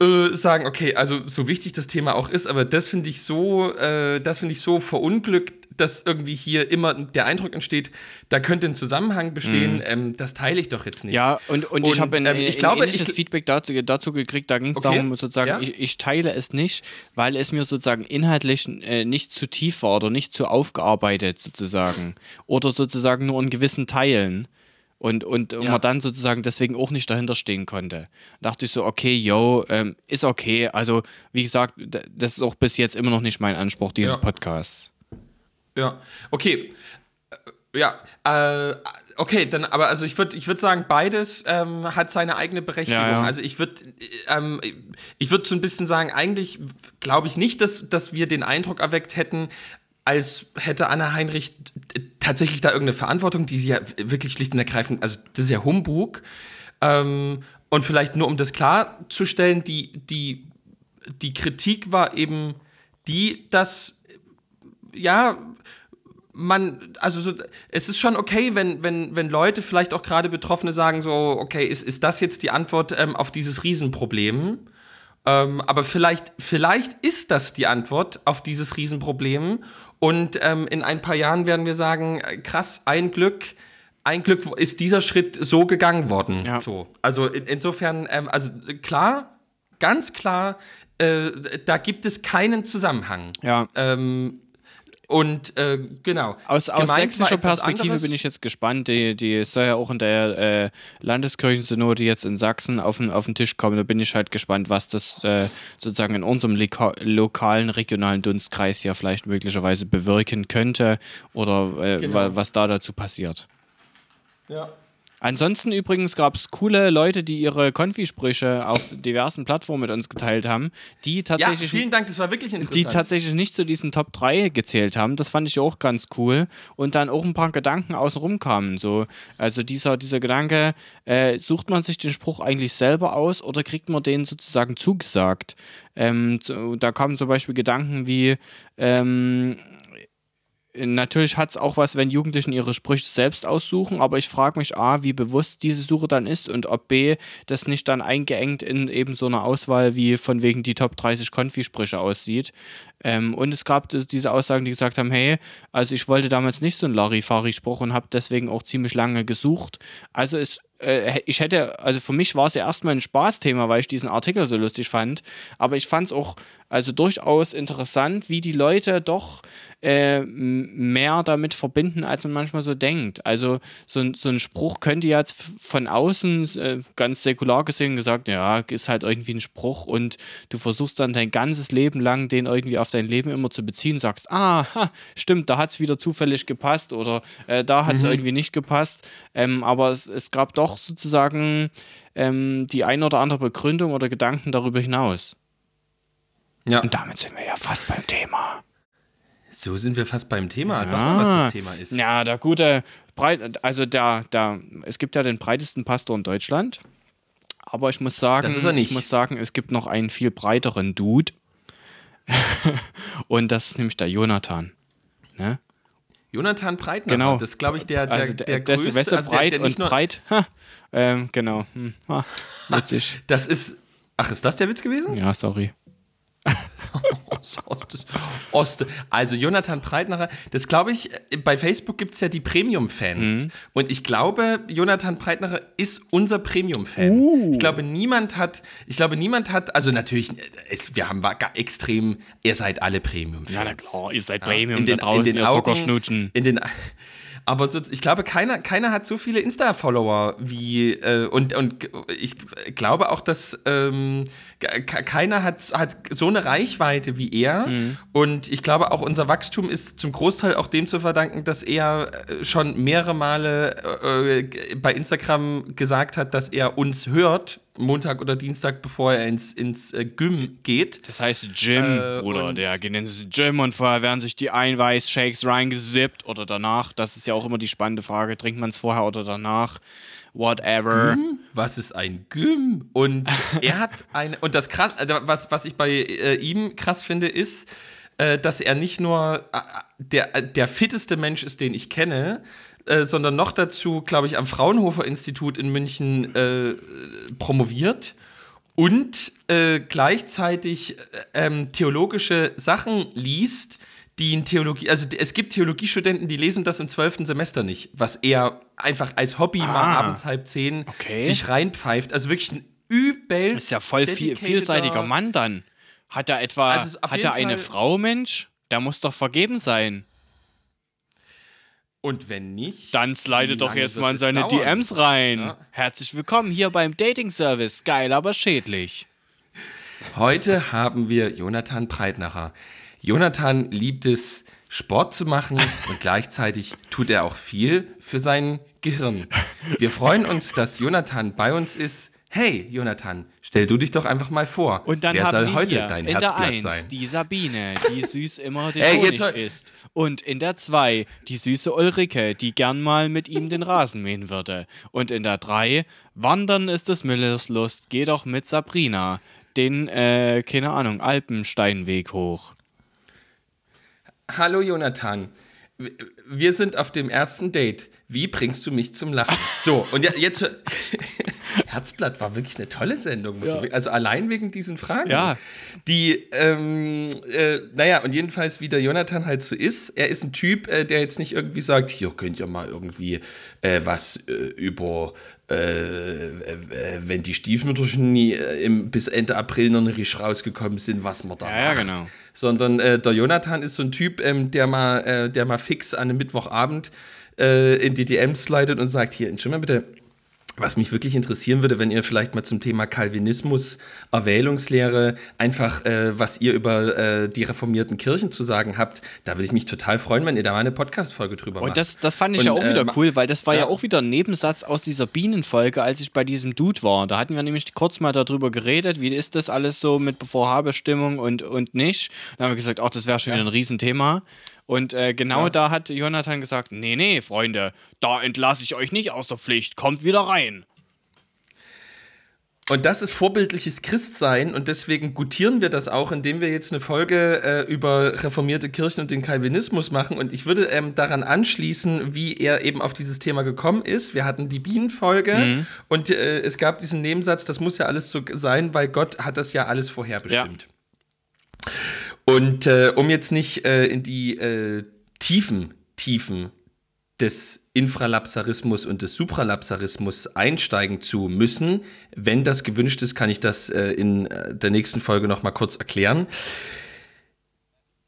äh, sagen, okay, also so wichtig das Thema auch ist, aber das finde ich so, äh, das finde ich so verunglückt, dass irgendwie hier immer der Eindruck entsteht, da könnte ein Zusammenhang bestehen, ähm, das teile ich doch jetzt nicht. Ja, und, und, ich Und, habe ein, ähm, ein, ich glaube, ein ähnliches ich- Feedback dazu, dazu gekriegt. Da ging es Okay. darum, sozusagen, Ja. ich, ich teile es nicht, weil es mir sozusagen inhaltlich äh, nicht zu tief war oder nicht zu aufgearbeitet sozusagen. Oder sozusagen nur in gewissen Teilen. Und, und Ja. man dann sozusagen deswegen auch nicht dahinter stehen konnte. dachte ich so, okay, yo, ähm, ist okay. Also, wie gesagt, das ist auch bis jetzt immer noch nicht mein Anspruch dieses Ja. Podcasts. Ja, okay. Äh, Ja, äh, okay, dann, aber also ich würde ich würd sagen, beides ähm, hat seine eigene Berechtigung. Ja, ja. Also ich würde ähm, ich würde so ein bisschen sagen, eigentlich glaube ich nicht, dass, dass wir den Eindruck erweckt hätten, als hätte Anna Heinrich tatsächlich da irgendeine Verantwortung, die sie ja wirklich schlicht und ergreifend, also das ist ja Humbug. Ähm, und vielleicht nur um das klarzustellen, die, die, die Kritik war eben die, dass ja, man, also so, es ist schon okay, wenn, wenn, wenn Leute, vielleicht auch gerade Betroffene sagen so, okay, ist, ist das jetzt die Antwort ähm, auf dieses Riesenproblem? Ähm, aber vielleicht, vielleicht ist das die Antwort auf dieses Riesenproblem. Und ähm, in ein paar Jahren werden wir sagen, äh, krass, ein Glück, ein Glück ist dieser Schritt so gegangen worden. Ja. So. Also in, insofern, ähm, also klar, ganz klar, äh, da gibt es keinen Zusammenhang. Ja. Ähm, und äh, genau. Aus, aus sächsischer Perspektive anderes. bin ich jetzt gespannt. Die, die soll ja auch in der äh, Landeskirchensynode jetzt in Sachsen auf den, auf den Tisch kommen. Da bin ich halt gespannt, was das äh, sozusagen in unserem Lika lokalen, regionalen Dunstkreis ja vielleicht möglicherweise bewirken könnte oder äh, Genau. wa was da dazu passiert. Ja. Ansonsten übrigens gab es coole Leute, die ihre Konfisprüche auf diversen Plattformen mit uns geteilt haben, die ja, tatsächlich vielen Dank, das war wirklich interessant. die tatsächlich nicht zu diesen Top 3 gezählt haben. Das fand ich auch ganz cool. Und dann auch ein paar Gedanken außenrum kamen. So, also dieser, dieser Gedanke, äh, sucht man sich den Spruch eigentlich selber aus oder kriegt man den sozusagen zugesagt? Ähm, so, da kamen zum Beispiel Gedanken wie, ähm, natürlich hat es auch was, wenn Jugendlichen ihre Sprüche selbst aussuchen, aber ich frage mich A, wie bewusst diese Suche dann ist und ob B, das nicht dann eingeengt in eben so einer Auswahl wie von wegen die Top 30 Konfi-Sprüche aussieht. Ähm, und es gab diese Aussagen, die gesagt haben, hey, also ich wollte damals nicht so einen Larifari-Spruch und habe deswegen auch ziemlich lange gesucht. Also es äh, ich hätte, also für mich war es ja erstmal ein Spaßthema, weil ich diesen Artikel so lustig fand. Aber ich fand es auch also durchaus interessant, wie die Leute doch äh, mehr damit verbinden, als man manchmal so denkt. Also so, so ein Spruch könnte jetzt von außen äh, ganz säkular gesehen gesagt, ja, ist halt irgendwie ein Spruch und du versuchst dann dein ganzes Leben lang den irgendwie auf dein Leben immer zu beziehen, sagst, ah, ha, stimmt, da hat es wieder zufällig gepasst oder äh, da hat es mhm. irgendwie nicht gepasst. Ähm, aber es, es gab doch sozusagen ähm, die ein oder andere Begründung oder Gedanken darüber hinaus. Ja. Und damit sind wir ja fast beim Thema. So sind wir fast beim Thema. Ja. Sag mal, was das Thema ist. Ja, der gute, Breit, also der, der, es gibt ja den breitesten Pastor in Deutschland. Aber ich muss sagen, ich muss sagen, es gibt noch einen viel breiteren Dude. und das ist nämlich der Jonathan. Ne? Jonathan Breitner. Genau. Das ist, glaube ich, der, der, also der, der größte. Silvester also breit der, der und breit. Ha, ähm, genau. Hm. Ha, witzig. Das ist. Ach, ist das der Witz gewesen? Ja, sorry. Ost, Ost. Also Jonathan Breitnerer, das glaube ich, bei Facebook gibt es ja die Premium-Fans. Mhm. Und ich glaube, Jonathan Breitnerer ist unser Premium-Fan. Uh. Ich glaube, niemand hat, ich glaube, niemand hat, also natürlich, es, wir haben extrem, ihr seid alle Premium-Fans. Ja, na klar, ihr seid Premium ja, in den, draußen, in den Augen, in den aber so, ich glaube, keiner, keiner hat so viele Insta-Follower wie äh, und, und ich glaube auch, dass ähm, keiner hat, hat so eine Reichweite wie er. Mhm. Und ich glaube auch, unser Wachstum ist zum Großteil auch dem zu verdanken, dass er äh, schon mehrere Male äh, bei Instagram gesagt hat, dass er uns hört Montag oder Dienstag, bevor er ins, ins äh, Gym geht. Das heißt Gym, äh, Bruder. Der geht ins Gym und vorher werden sich die Einweiß-Shakes reingesippt oder danach. Das ist ja auch immer die spannende Frage. Trinkt man es vorher oder danach? Whatever. Gym? Was ist ein Gym? Und er hat eine. Und das krass, äh, was, was ich bei äh, ihm krass finde, ist, äh, dass er nicht nur äh, der, der fitteste Mensch ist, den ich kenne, äh, sondern noch dazu, glaube ich, am Fraunhofer Institut in München äh, promoviert und äh, gleichzeitig äh, ähm, theologische Sachen liest, die in Theologie, also es gibt Theologiestudenten, die lesen das im zwölften Semester nicht, was er einfach als Hobby ah, mal abends halb zehn okay. sich reinpfeift. Also wirklich ein übelst. Ist ja voll viel, vielseitiger Mann dann. Hat er etwa, also hat er eine Fall Frau, Mensch? Der muss doch vergeben sein. Und wenn nicht, dann slide doch jetzt mal in seine dauern? DMs rein. Ja. Herzlich willkommen hier beim Dating Service. Geil, aber schädlich. Heute haben wir Jonathan Breitnacher. Jonathan liebt es, Sport zu machen und gleichzeitig tut er auch viel für sein Gehirn. Wir freuen uns, dass Jonathan bei uns ist. Hey, Jonathan, stell du dich doch einfach mal vor. Und dann Wer soll heute dein in Herzblatt der 1 sein? die Sabine, die süß immer den hey, Honig isst. Und in der 2 die süße Ulrike, die gern mal mit ihm den Rasen mähen würde. Und in der 3 Wandern ist des Müllers Lust, geh doch mit Sabrina den, äh, keine Ahnung, Alpensteinweg hoch. Hallo Jonathan, wir sind auf dem ersten Date. Wie bringst du mich zum Lachen? So, und jetzt. Herzblatt war wirklich eine tolle Sendung. Ja. Also allein wegen diesen Fragen. Ja. Die, ähm, äh, naja, und jedenfalls, wie der Jonathan halt so ist, er ist ein Typ, äh, der jetzt nicht irgendwie sagt, hier könnt ihr mal irgendwie äh, was äh, über, äh, äh, wenn die Stiefmütterchen nie, im, bis Ende April noch nicht rausgekommen sind, was man da ja, macht. Ja, genau. Sondern der Jonathan ist so ein Typ, ähm, der, mal, der mal fix an einem Mittwochabend in die DMs slidet und sagt, hier, Entschuldigung bitte, was mich wirklich interessieren würde, wenn ihr vielleicht mal zum Thema Calvinismus, Erwählungslehre, einfach äh, was ihr über äh, die reformierten Kirchen zu sagen habt, da würde ich mich total freuen, wenn ihr da mal eine Podcast-Folge drüber macht. Und das, das fand ich Und, ja auch wieder äh, cool, weil das war ja. ja. auch wieder ein Nebensatz aus dieser Bienenfolge, als ich bei diesem Dude war. Da hatten wir nämlich kurz mal darüber geredet, wie ist das alles so mit Vorhabestimmung und, und nicht. Dann haben wir gesagt, ach, das wäre schon ja. wieder ein Riesenthema. Und äh, genau ja. da hat Jonathan gesagt: Nee, nee, Freunde, da entlasse ich euch nicht aus der Pflicht, kommt wieder rein. Und das ist vorbildliches Christsein und deswegen gutieren wir das auch, indem wir jetzt eine Folge äh, über reformierte Kirchen und den Calvinismus machen. Und ich würde ähm, daran anschließen, wie er eben auf dieses Thema gekommen ist. Wir hatten die Bienenfolge mhm. und äh, es gab diesen Nebensatz, das muss ja alles so sein, weil Gott hat das ja alles vorherbestimmt. Ja. Und äh, um jetzt nicht äh, in die äh, Tiefen, Tiefen des Infralapsarismus und des Supralapsarismus einsteigen zu müssen. Wenn das gewünscht ist, kann ich das äh, in äh, der nächsten Folge noch mal kurz erklären.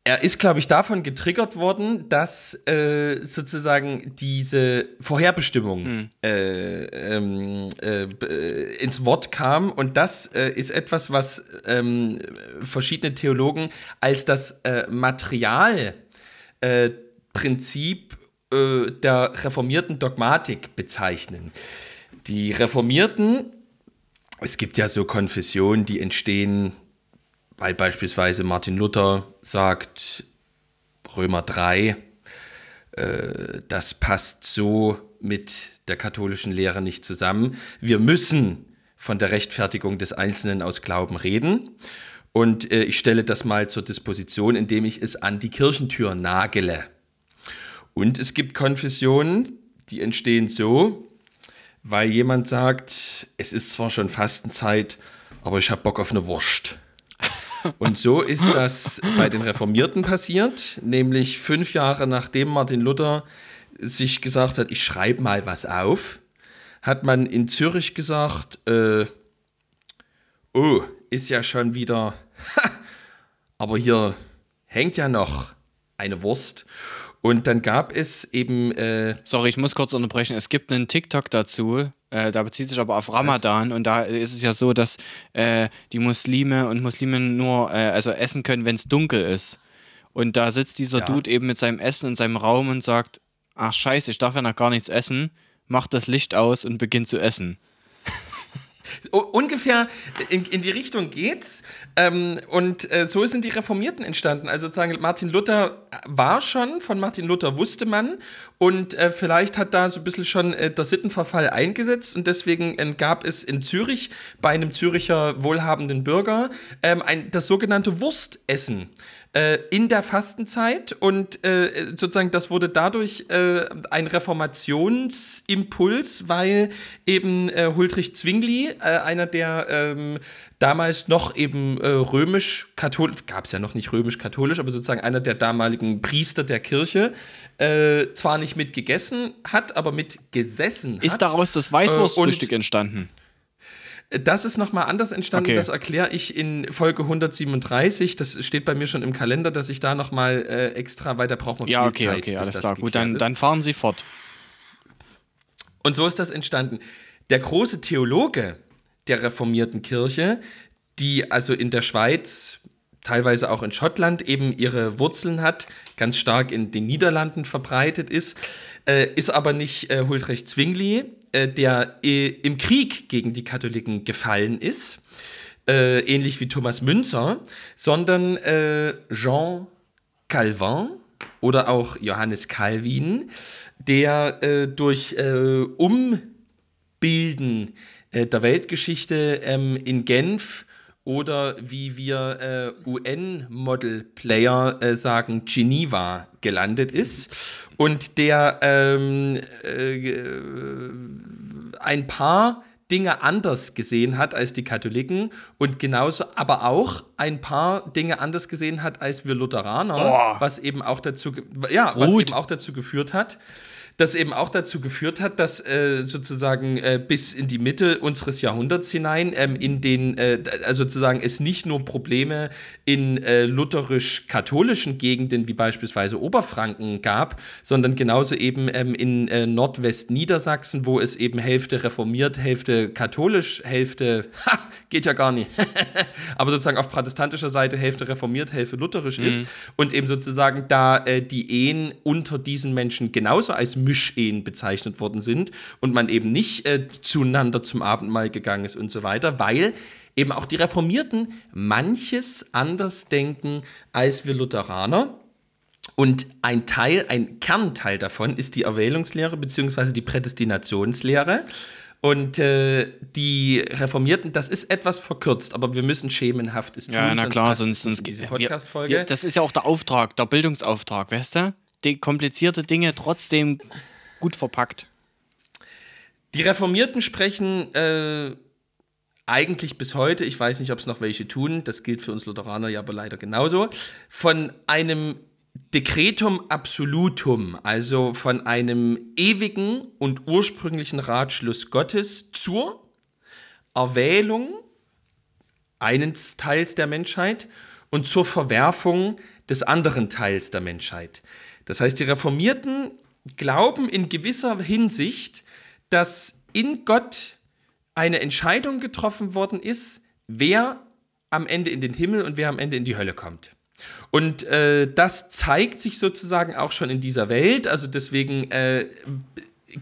Er ist, glaube ich, davon getriggert worden, dass äh, sozusagen diese Vorherbestimmung hm. äh, ähm, äh, ins Wort kam. Und das äh, ist etwas, was ähm, verschiedene Theologen als das Materialprinzip äh, der reformierten Dogmatik bezeichnen. Die Reformierten, es gibt ja so Konfessionen, die entstehen, weil beispielsweise Martin Luther sagt, Römer 3, äh, das passt so mit der katholischen Lehre nicht zusammen. Wir müssen von der Rechtfertigung des Einzelnen aus Glauben reden. Und äh, ich stelle das mal zur Disposition, indem ich es an die Kirchentür nagele. Und es gibt Konfessionen, die entstehen so, weil jemand sagt, es ist zwar schon Fastenzeit, aber ich habe Bock auf eine Wurst. Und so ist das bei den Reformierten passiert, nämlich fünf Jahre nachdem Martin Luther sich gesagt hat, ich schreibe mal was auf, hat man in Zürich gesagt, äh, oh, ist ja schon wieder, aber hier hängt ja noch eine Wurst. Und dann gab es eben. Äh Sorry, ich muss kurz unterbrechen. Es gibt einen TikTok dazu, äh, da bezieht sich aber auf Ramadan und da ist es ja so, dass äh, die Muslime und Musliminnen nur äh, also essen können, wenn es dunkel ist. Und da sitzt dieser ja. Dude eben mit seinem Essen in seinem Raum und sagt: Ach, Scheiße, ich darf ja noch gar nichts essen. Macht das Licht aus und beginnt zu essen. Ungefähr in, in, die Richtung geht's. Ähm, und äh, so sind die Reformierten entstanden. Also sozusagen Martin Luther war schon, von Martin Luther wusste man. Und äh, vielleicht hat da so ein bisschen schon äh, der Sittenverfall eingesetzt. Und deswegen äh, gab es in Zürich bei einem Züricher wohlhabenden Bürger ähm, ein, das sogenannte Wurstessen äh, in der Fastenzeit und äh, sozusagen das wurde dadurch äh, ein Reformationsimpuls, weil eben äh, Huldrych Zwingli, äh, einer der ähm, damals noch eben römisch-katholisch, gab es ja noch nicht römisch-katholisch, aber sozusagen einer der damaligen Priester der Kirche, zwar nicht mit gegessen hat, aber mit gesessen hat. Ist daraus das Weißwurstfrühstück entstanden? Das ist nochmal anders entstanden, okay. das erkläre ich in Folge 137. Das steht bei mir schon im Kalender, dass ich da nochmal äh, extra weiter brauche. Ja, okay, Zeit, okay, alles klar. Gut, dann, dann fahren Sie fort. Und so ist das entstanden. Der große Theologe der reformierten Kirche, die also in der Schweiz, teilweise auch in Schottland eben ihre Wurzeln hat, ganz stark in den Niederlanden verbreitet ist, äh, ist aber nicht äh, Huldrecht Zwingli, äh, der äh, im Krieg gegen die Katholiken gefallen ist, äh, ähnlich wie Thomas Münzer, sondern äh, Jean Calvin oder auch Johannes Calvin, der durch Umbilden der Weltgeschichte ähm, in Genf oder wie wir äh, UN-Model-Player äh, sagen, Geneva gelandet ist und der ähm, äh, ein paar Dinge anders gesehen hat als die Katholiken und genauso aber auch ein paar Dinge anders gesehen hat als wir Lutheraner, oh. was eben auch dazu ja, was eben auch dazu geführt hat, das eben auch dazu geführt hat, dass äh, sozusagen äh, bis in die Mitte unseres Jahrhunderts hinein ähm, in den, äh, also sozusagen es nicht nur Probleme in äh, lutherisch-katholischen Gegenden wie beispielsweise Oberfranken gab, sondern genauso eben ähm, in äh, Nordwest-Niedersachsen, wo es eben Hälfte reformiert, Hälfte katholisch, Hälfte, ha, geht ja gar nicht, aber sozusagen auf protestantischer Seite Hälfte reformiert, Hälfte lutherisch mhm. ist und eben sozusagen da äh, die Ehen unter diesen Menschen genauso als Mischehen bezeichnet worden sind und man eben nicht äh, zueinander zum Abendmahl gegangen ist und so weiter, weil eben auch die Reformierten manches anders denken als wir Lutheraner. Und ein Teil, ein Kernteil davon ist die Erwählungslehre bzw. die Prädestinationslehre. Und äh, die Reformierten, das ist etwas verkürzt, aber wir müssen schemenhaftes tun. Ja, na klar, sonst, es sonst diese wir- Podcast-Folge. Das ist ja auch der Auftrag, der Bildungsauftrag, weißt du? Die komplizierte Dinge trotzdem gut verpackt. Die Reformierten sprechen äh, eigentlich bis heute, ich weiß nicht, ob es noch welche tun, das gilt für uns Lutheraner ja aber leider genauso, von einem Dekretum absolutum, also von einem ewigen und ursprünglichen Ratschluss Gottes zur Erwählung eines Teils der Menschheit und zur Verwerfung des anderen Teils der Menschheit. Das heißt, die Reformierten glauben in gewisser Hinsicht, dass in Gott eine Entscheidung getroffen worden ist, wer am Ende in den Himmel und wer am Ende in die Hölle kommt. Und äh, das zeigt sich sozusagen auch schon in dieser Welt. Also deswegen äh,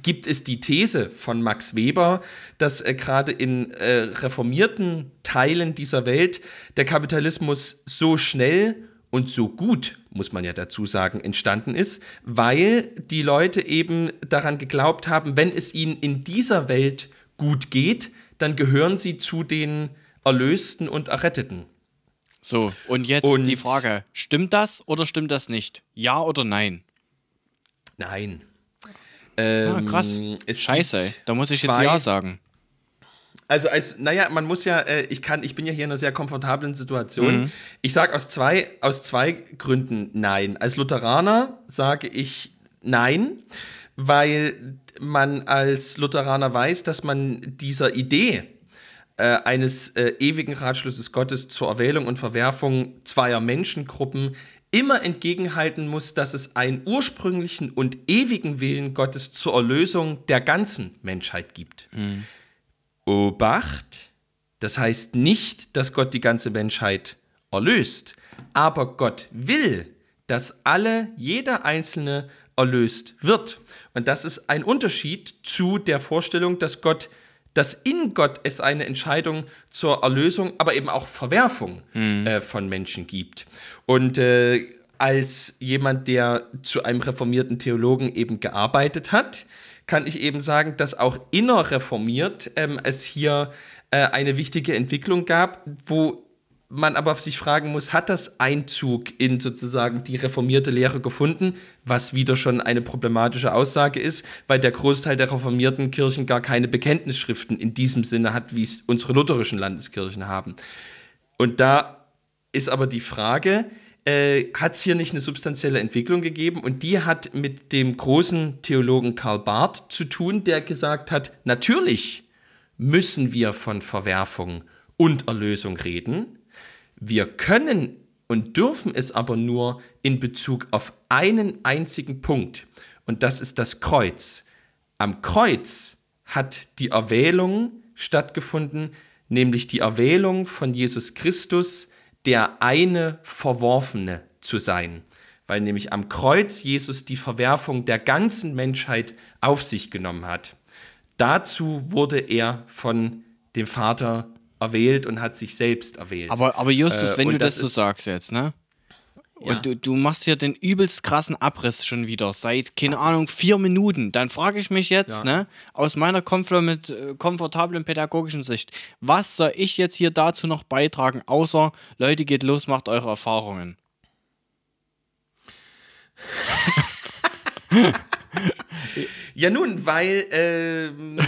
gibt es die These von Max Weber, dass äh, gerade in äh, reformierten Teilen dieser Welt der Kapitalismus so schnell und so gut, muss man ja dazu sagen, entstanden ist, weil die Leute eben daran geglaubt haben, wenn es ihnen in dieser Welt gut geht, dann gehören sie zu den Erlösten und Erretteten. So, und jetzt Und- die Frage: Stimmt das oder stimmt das nicht? Ja oder nein? Nein. Ah, Ähm, krass. es Scheiße, da muss ich jetzt Ja sagen. Also als, naja, man muss ja, äh, ich kann, ich bin ja hier in einer sehr komfortablen Situation. Ich sage aus zwei, aus zwei Gründen nein. Als Lutheraner sage ich nein, weil man als Lutheraner weiß, dass man dieser Idee äh, eines äh, ewigen Ratschlusses Gottes zur Erwählung und Verwerfung zweier Menschengruppen immer entgegenhalten muss, dass es einen ursprünglichen und ewigen Willen Gottes zur Erlösung der ganzen Menschheit gibt. Obacht, das heißt nicht, dass Gott die ganze Menschheit erlöst, aber Gott will, dass alle, jeder Einzelne erlöst wird. Und das ist ein Unterschied zu der Vorstellung, dass Gott, dass in Gott es eine Entscheidung zur Erlösung, aber eben auch Verwerfung äh, von Menschen gibt. Und äh, als jemand, der zu einem reformierten Theologen eben gearbeitet hat, kann ich eben sagen, dass auch innerreformiert ähm, es hier äh, eine wichtige Entwicklung gab, wo man aber sich fragen muss, hat das Einzug in sozusagen die reformierte Lehre gefunden, was wieder schon eine problematische Aussage ist, weil der Großteil der reformierten Kirchen gar keine Bekenntnisschriften in diesem Sinne hat, wie es unsere lutherischen Landeskirchen haben. Und da ist aber die Frage, äh, hat es hier nicht eine substanzielle Entwicklung gegeben? Und die hat mit dem großen Theologen Karl Barth zu tun, der gesagt hat, natürlich müssen wir von Verwerfung und Erlösung reden. Wir können und dürfen es aber nur in Bezug auf einen einzigen Punkt. Und das ist das Kreuz. Am Kreuz hat die Erwählung stattgefunden, nämlich die Erwählung von Jesus Christus, der eine Verworfene zu sein. Weil nämlich am Kreuz Jesus die Verwerfung der ganzen Menschheit auf sich genommen hat. Dazu wurde er von dem Vater erwählt und hat sich selbst erwählt. Aber, aber Justus, Äh, wenn du das, das so sagst jetzt, ne? Ja. Und du, du machst hier den übelst krassen Abriss schon wieder seit, keine Ahnung, vier Minuten. Dann frage ich mich jetzt, Ja. ne, aus meiner komfort mit, äh, komfortablen pädagogischen Sicht, was soll ich jetzt hier dazu noch beitragen, außer Leute, geht los, macht eure Erfahrungen. Ja, nun, weil ähm,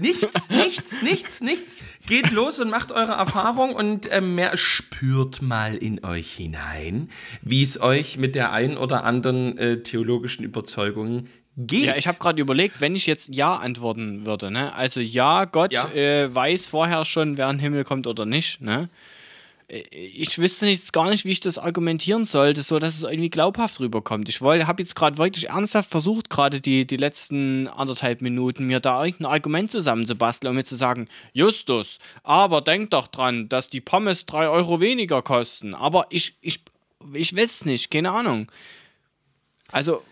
nichts, nichts, nichts, nichts. Geht los und macht eure Erfahrung und ähm, mehr spürt mal in euch hinein, wie es euch mit der einen oder anderen äh, theologischen Überzeugung geht. Ja, ich habe gerade überlegt, wenn ich jetzt Ja antworten würde, ne? Also ja, Gott Ja. Äh, weiß vorher schon, wer in den Himmel kommt oder nicht, ne? Äh, Ich wüsste jetzt gar nicht, wie ich das argumentieren sollte, so dass es irgendwie glaubhaft rüberkommt. Ich habe jetzt gerade wirklich ernsthaft versucht, gerade die, die letzten anderthalb Minuten, mir da irgendein Argument zusammenzubasteln, um mir zu sagen, Justus, aber denk doch dran, dass die Pommes drei Euro weniger kosten. Aber ich, ich, ich weiß nicht, keine Ahnung. Also,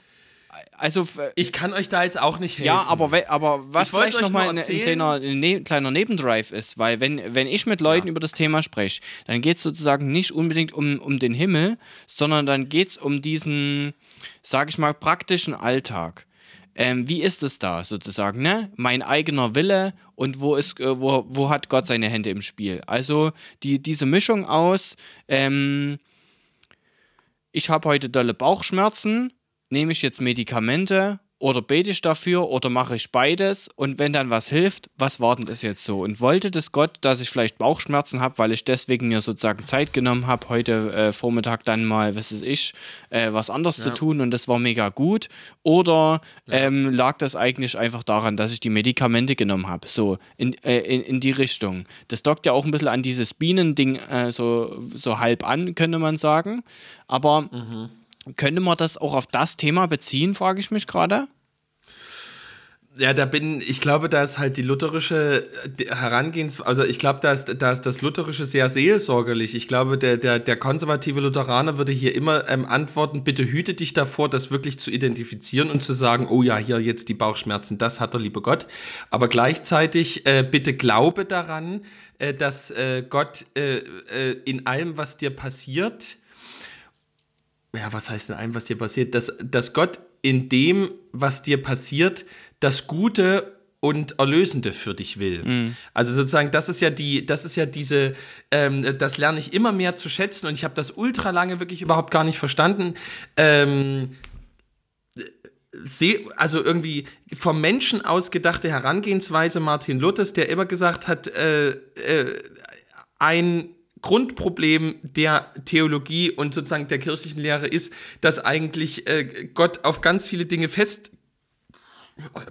also äh, Ich kann euch da jetzt auch nicht helfen. ja, aber, aber was vielleicht nochmal ein, ein kleiner, ne, kleiner Nebendrive ist, weil wenn, wenn ich mit Leuten über das Thema spreche, dann geht es sozusagen nicht unbedingt um, um den Himmel, sondern dann geht es um diesen, sag ich mal, praktischen Alltag. ähm, wie ist es da sozusagen, ne? Mein eigener Wille und wo ist, äh, wo, wo hat Gott seine Hände im Spiel? Also die, diese Mischung aus, ähm, ich habe heute dolle Bauchschmerzen, nehme ich jetzt Medikamente oder bete ich dafür oder mache ich beides und wenn dann was hilft, was war denn das jetzt so? Und wollte das Gott, dass ich vielleicht Bauchschmerzen habe, weil ich deswegen mir sozusagen Zeit genommen habe, heute äh, Vormittag dann mal, was ist ich, äh, was anderes zu tun und das war mega gut? Oder ähm, lag das eigentlich einfach daran, dass ich die Medikamente genommen habe? So, in, äh, in, in die Richtung. Das dockt ja auch ein bisschen an dieses Bienending äh, so, so halb an, könnte man sagen. Aber könnte man das auch auf das Thema beziehen, frage ich mich gerade? Ja, da bin, ich glaube, da ist halt die lutherische Herangehensweise, also ich glaube, da ist, da ist das lutherische sehr seelsorgerlich. Ich glaube, der, der, der konservative Lutheraner würde hier immer ähm, antworten, bitte hüte dich davor, das wirklich zu identifizieren und zu sagen, oh ja, hier jetzt die Bauchschmerzen, das hat der liebe Gott. Aber gleichzeitig äh, bitte glaube daran, äh, dass äh, Gott äh, äh, in allem, was dir passiert, ja, was heißt in allem, was dir passiert, dass, dass Gott in dem, was dir passiert, das Gute und Erlösende für dich will. Also sozusagen, das ist ja die, das ist ja diese, ähm, das lerne ich immer mehr zu schätzen und ich habe das ultra lange wirklich überhaupt gar nicht verstanden. Ähm, also irgendwie vom Menschen ausgedachte Herangehensweise Martin Luthers, der immer gesagt hat, äh, äh, ein Grundproblem der Theologie und sozusagen der kirchlichen Lehre ist, dass eigentlich äh, Gott auf ganz viele Dinge fest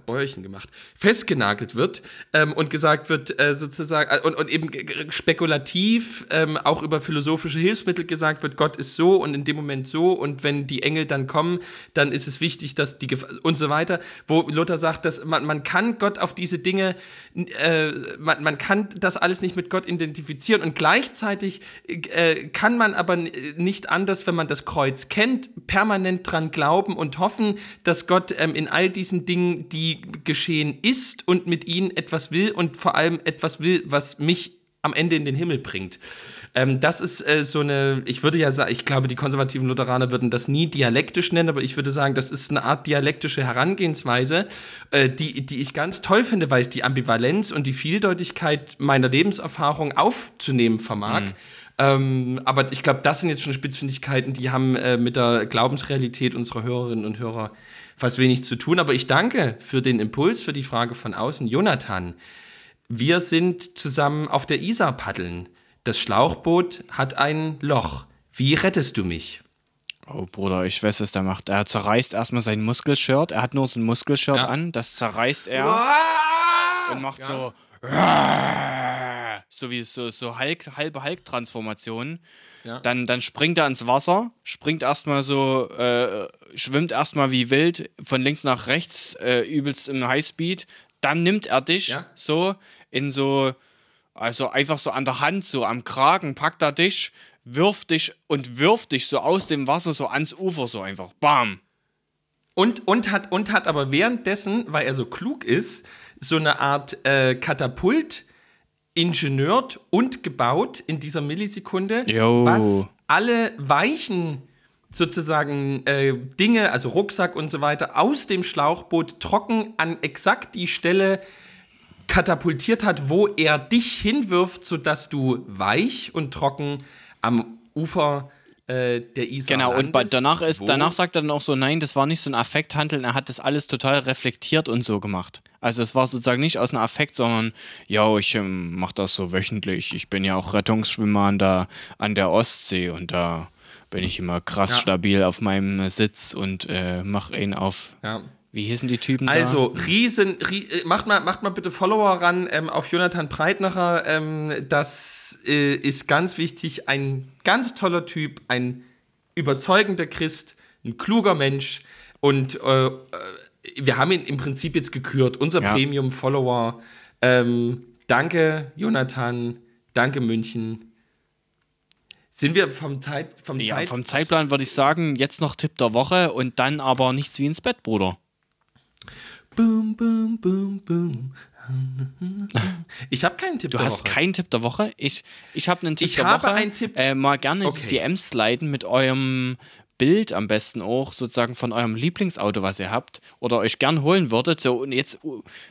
Bäuerchen gemacht, festgenagelt wird ähm, und gesagt wird, äh, sozusagen, äh, und, und eben spekulativ ähm, auch über philosophische Hilfsmittel gesagt wird, Gott ist so und in dem Moment so und wenn die Engel dann kommen, dann ist es wichtig, dass die Gef und so weiter, wo Luther sagt, dass man, man kann Gott auf diese Dinge, äh, man, man kann das alles nicht mit Gott identifizieren. Und gleichzeitig äh, kann man aber nicht anders, wenn man das Kreuz kennt, permanent dran glauben und hoffen, dass Gott ähm, in all diesen Dingen, die geschehen ist und mit ihnen etwas will und vor allem etwas will, was mich am Ende in den Himmel bringt. Ähm, das ist äh, so eine, ich würde ja sagen, ich glaube, die konservativen Lutheraner würden das nie dialektisch nennen, aber ich würde sagen, das ist eine Art dialektische Herangehensweise, äh, die, die ich ganz toll finde, weil es die Ambivalenz und die Vieldeutigkeit meiner Lebenserfahrung aufzunehmen vermag. Ähm, aber ich glaube, das sind jetzt schon Spitzfindigkeiten, die haben äh, mit der Glaubensrealität unserer Hörerinnen und Hörer fast wenig zu tun. Aber ich danke für den Impuls, für die Frage von außen. Jonathan, wir sind zusammen auf der Isar paddeln. Das Schlauchboot hat ein Loch. Wie rettest du mich? Oh Bruder, ich weiß, was der macht. Er zerreißt erstmal sein Muskelshirt. Er hat nur so ein Muskelshirt Ja. an. Das zerreißt er und macht so. So wie so, so Hulk, halbe Hulk-Transformation. Ja. Dann, dann springt er ins Wasser, springt erstmal so, äh, schwimmt erstmal wie wild von links nach rechts, äh, übelst im Highspeed. Dann nimmt er dich Ja. so in so, also einfach so an der Hand, so am Kragen, packt er dich, wirft dich und wirft dich so aus dem Wasser so ans Ufer, so einfach. Bam. Und, und, hat, und hat aber währenddessen, weil er so klug ist, so eine Art äh, Katapult ingeniert und gebaut in dieser Millisekunde, Jo. was alle weichen sozusagen äh, Dinge, also Rucksack und so weiter, aus dem Schlauchboot trocken an exakt die Stelle katapultiert hat, wo er dich hinwirft, sodass du weich und trocken am Ufer äh, der Isar Genau, und landest, danach, ist, danach sagt er dann auch so, nein, das war nicht so ein Affekthandeln, er hat das alles total reflektiert und so gemacht. Also es war sozusagen nicht aus einem Affekt, sondern, ja, ich ähm, mache das so wöchentlich. Ich bin ja auch Rettungsschwimmer an der, an der Ostsee und da bin ich immer krass Ja. stabil auf meinem äh, Sitz und äh, mache ihn auf, Ja. Wie hießen die Typen Also, da? riesen, rie, äh, macht, mal, macht mal bitte Follower ran ähm, auf Jonathan Breitnacher. Ähm, das äh, ist ganz wichtig. Ein ganz toller Typ, ein überzeugender Christ, ein kluger Mensch. Und äh, äh, wir haben ihn im Prinzip jetzt gekürt. Unser Ja. Premium-Follower. Ähm, danke, Jonathan. Danke, München. Sind wir vom, Zeit, vom, Ja, Zeit, vom Zeitplan würde ich sagen, jetzt noch Tipp der Woche und dann aber nichts wie ins Bett, Bruder. Boom, boom, boom, boom. Ich habe keinen Tipp Du der hast Woche. keinen Tipp der Woche? Ich, ich habe einen Tipp Ich der habe Woche. einen Tipp- Äh, mal gerne Okay. die DMs sliden mit eurem Bild am besten auch sozusagen von eurem Lieblingsauto, was ihr habt oder euch gern holen würdet. So und jetzt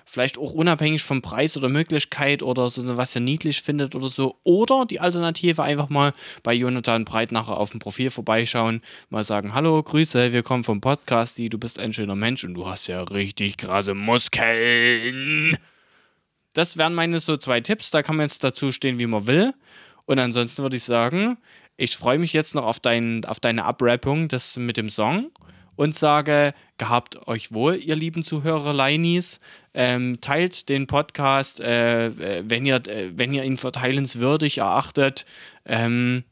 vielleicht auch unabhängig vom Preis oder Möglichkeit oder so, was ihr niedlich findet oder so. Oder die Alternative einfach mal bei Jonathan Breitnacher auf dem Profil vorbeischauen, mal sagen: Hallo, Grüße, wir kommen vom Podcast, die, du bist ein schöner Mensch und du hast ja richtig krasse Muskeln. Das wären meine so zwei Tipps. Da kann man jetzt dazu stehen, wie man will. Und ansonsten würde ich sagen, ich freue mich jetzt noch auf, dein, auf deine Abrappung das mit dem Song und sage, gehabt euch wohl, ihr lieben Zuhörer Leinis. Ähm, teilt den Podcast, äh, wenn, ihr, äh, wenn ihr ihn verteilenswürdig erachtet. Ähm,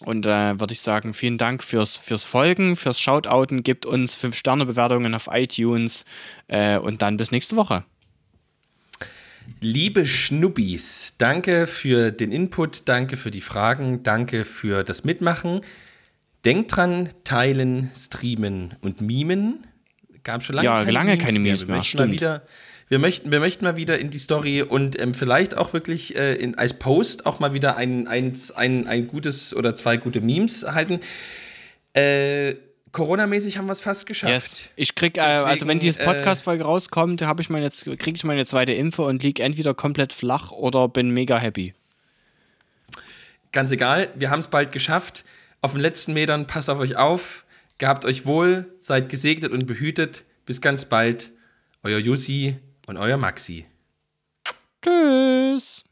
und äh, würde ich sagen, vielen Dank fürs, fürs Folgen, fürs Shoutouten. Gebt uns 5-Sterne-Bewertungen auf iTunes äh, und dann bis nächste Woche. Liebe Schnubbis, danke für den Input, danke für die Fragen, danke für das Mitmachen. Denkt dran, teilen, streamen und mimen. Gab schon lange ja, keine lange Memes keine mehr. Memes Wir mehr, möchten mal wieder, wir möchten, wir möchten mal wieder in die Story und ähm, vielleicht auch wirklich äh, in, als Post auch mal wieder ein, ein, ein, ein gutes oder zwei gute Memes halten. Äh, Corona-mäßig haben wir es fast geschafft. Yes. Ich krieg, äh, also wenn Deswegen, diese Podcast-Folge rauskommt, habe ich meine, kriege ich meine zweite Info und liege entweder komplett flach oder bin mega happy. Ganz egal, wir haben es bald geschafft. Auf den letzten Metern, passt auf euch auf. Gehabt euch wohl, seid gesegnet und behütet. Bis ganz bald. Euer Jussi und euer Maxi. Tschüss.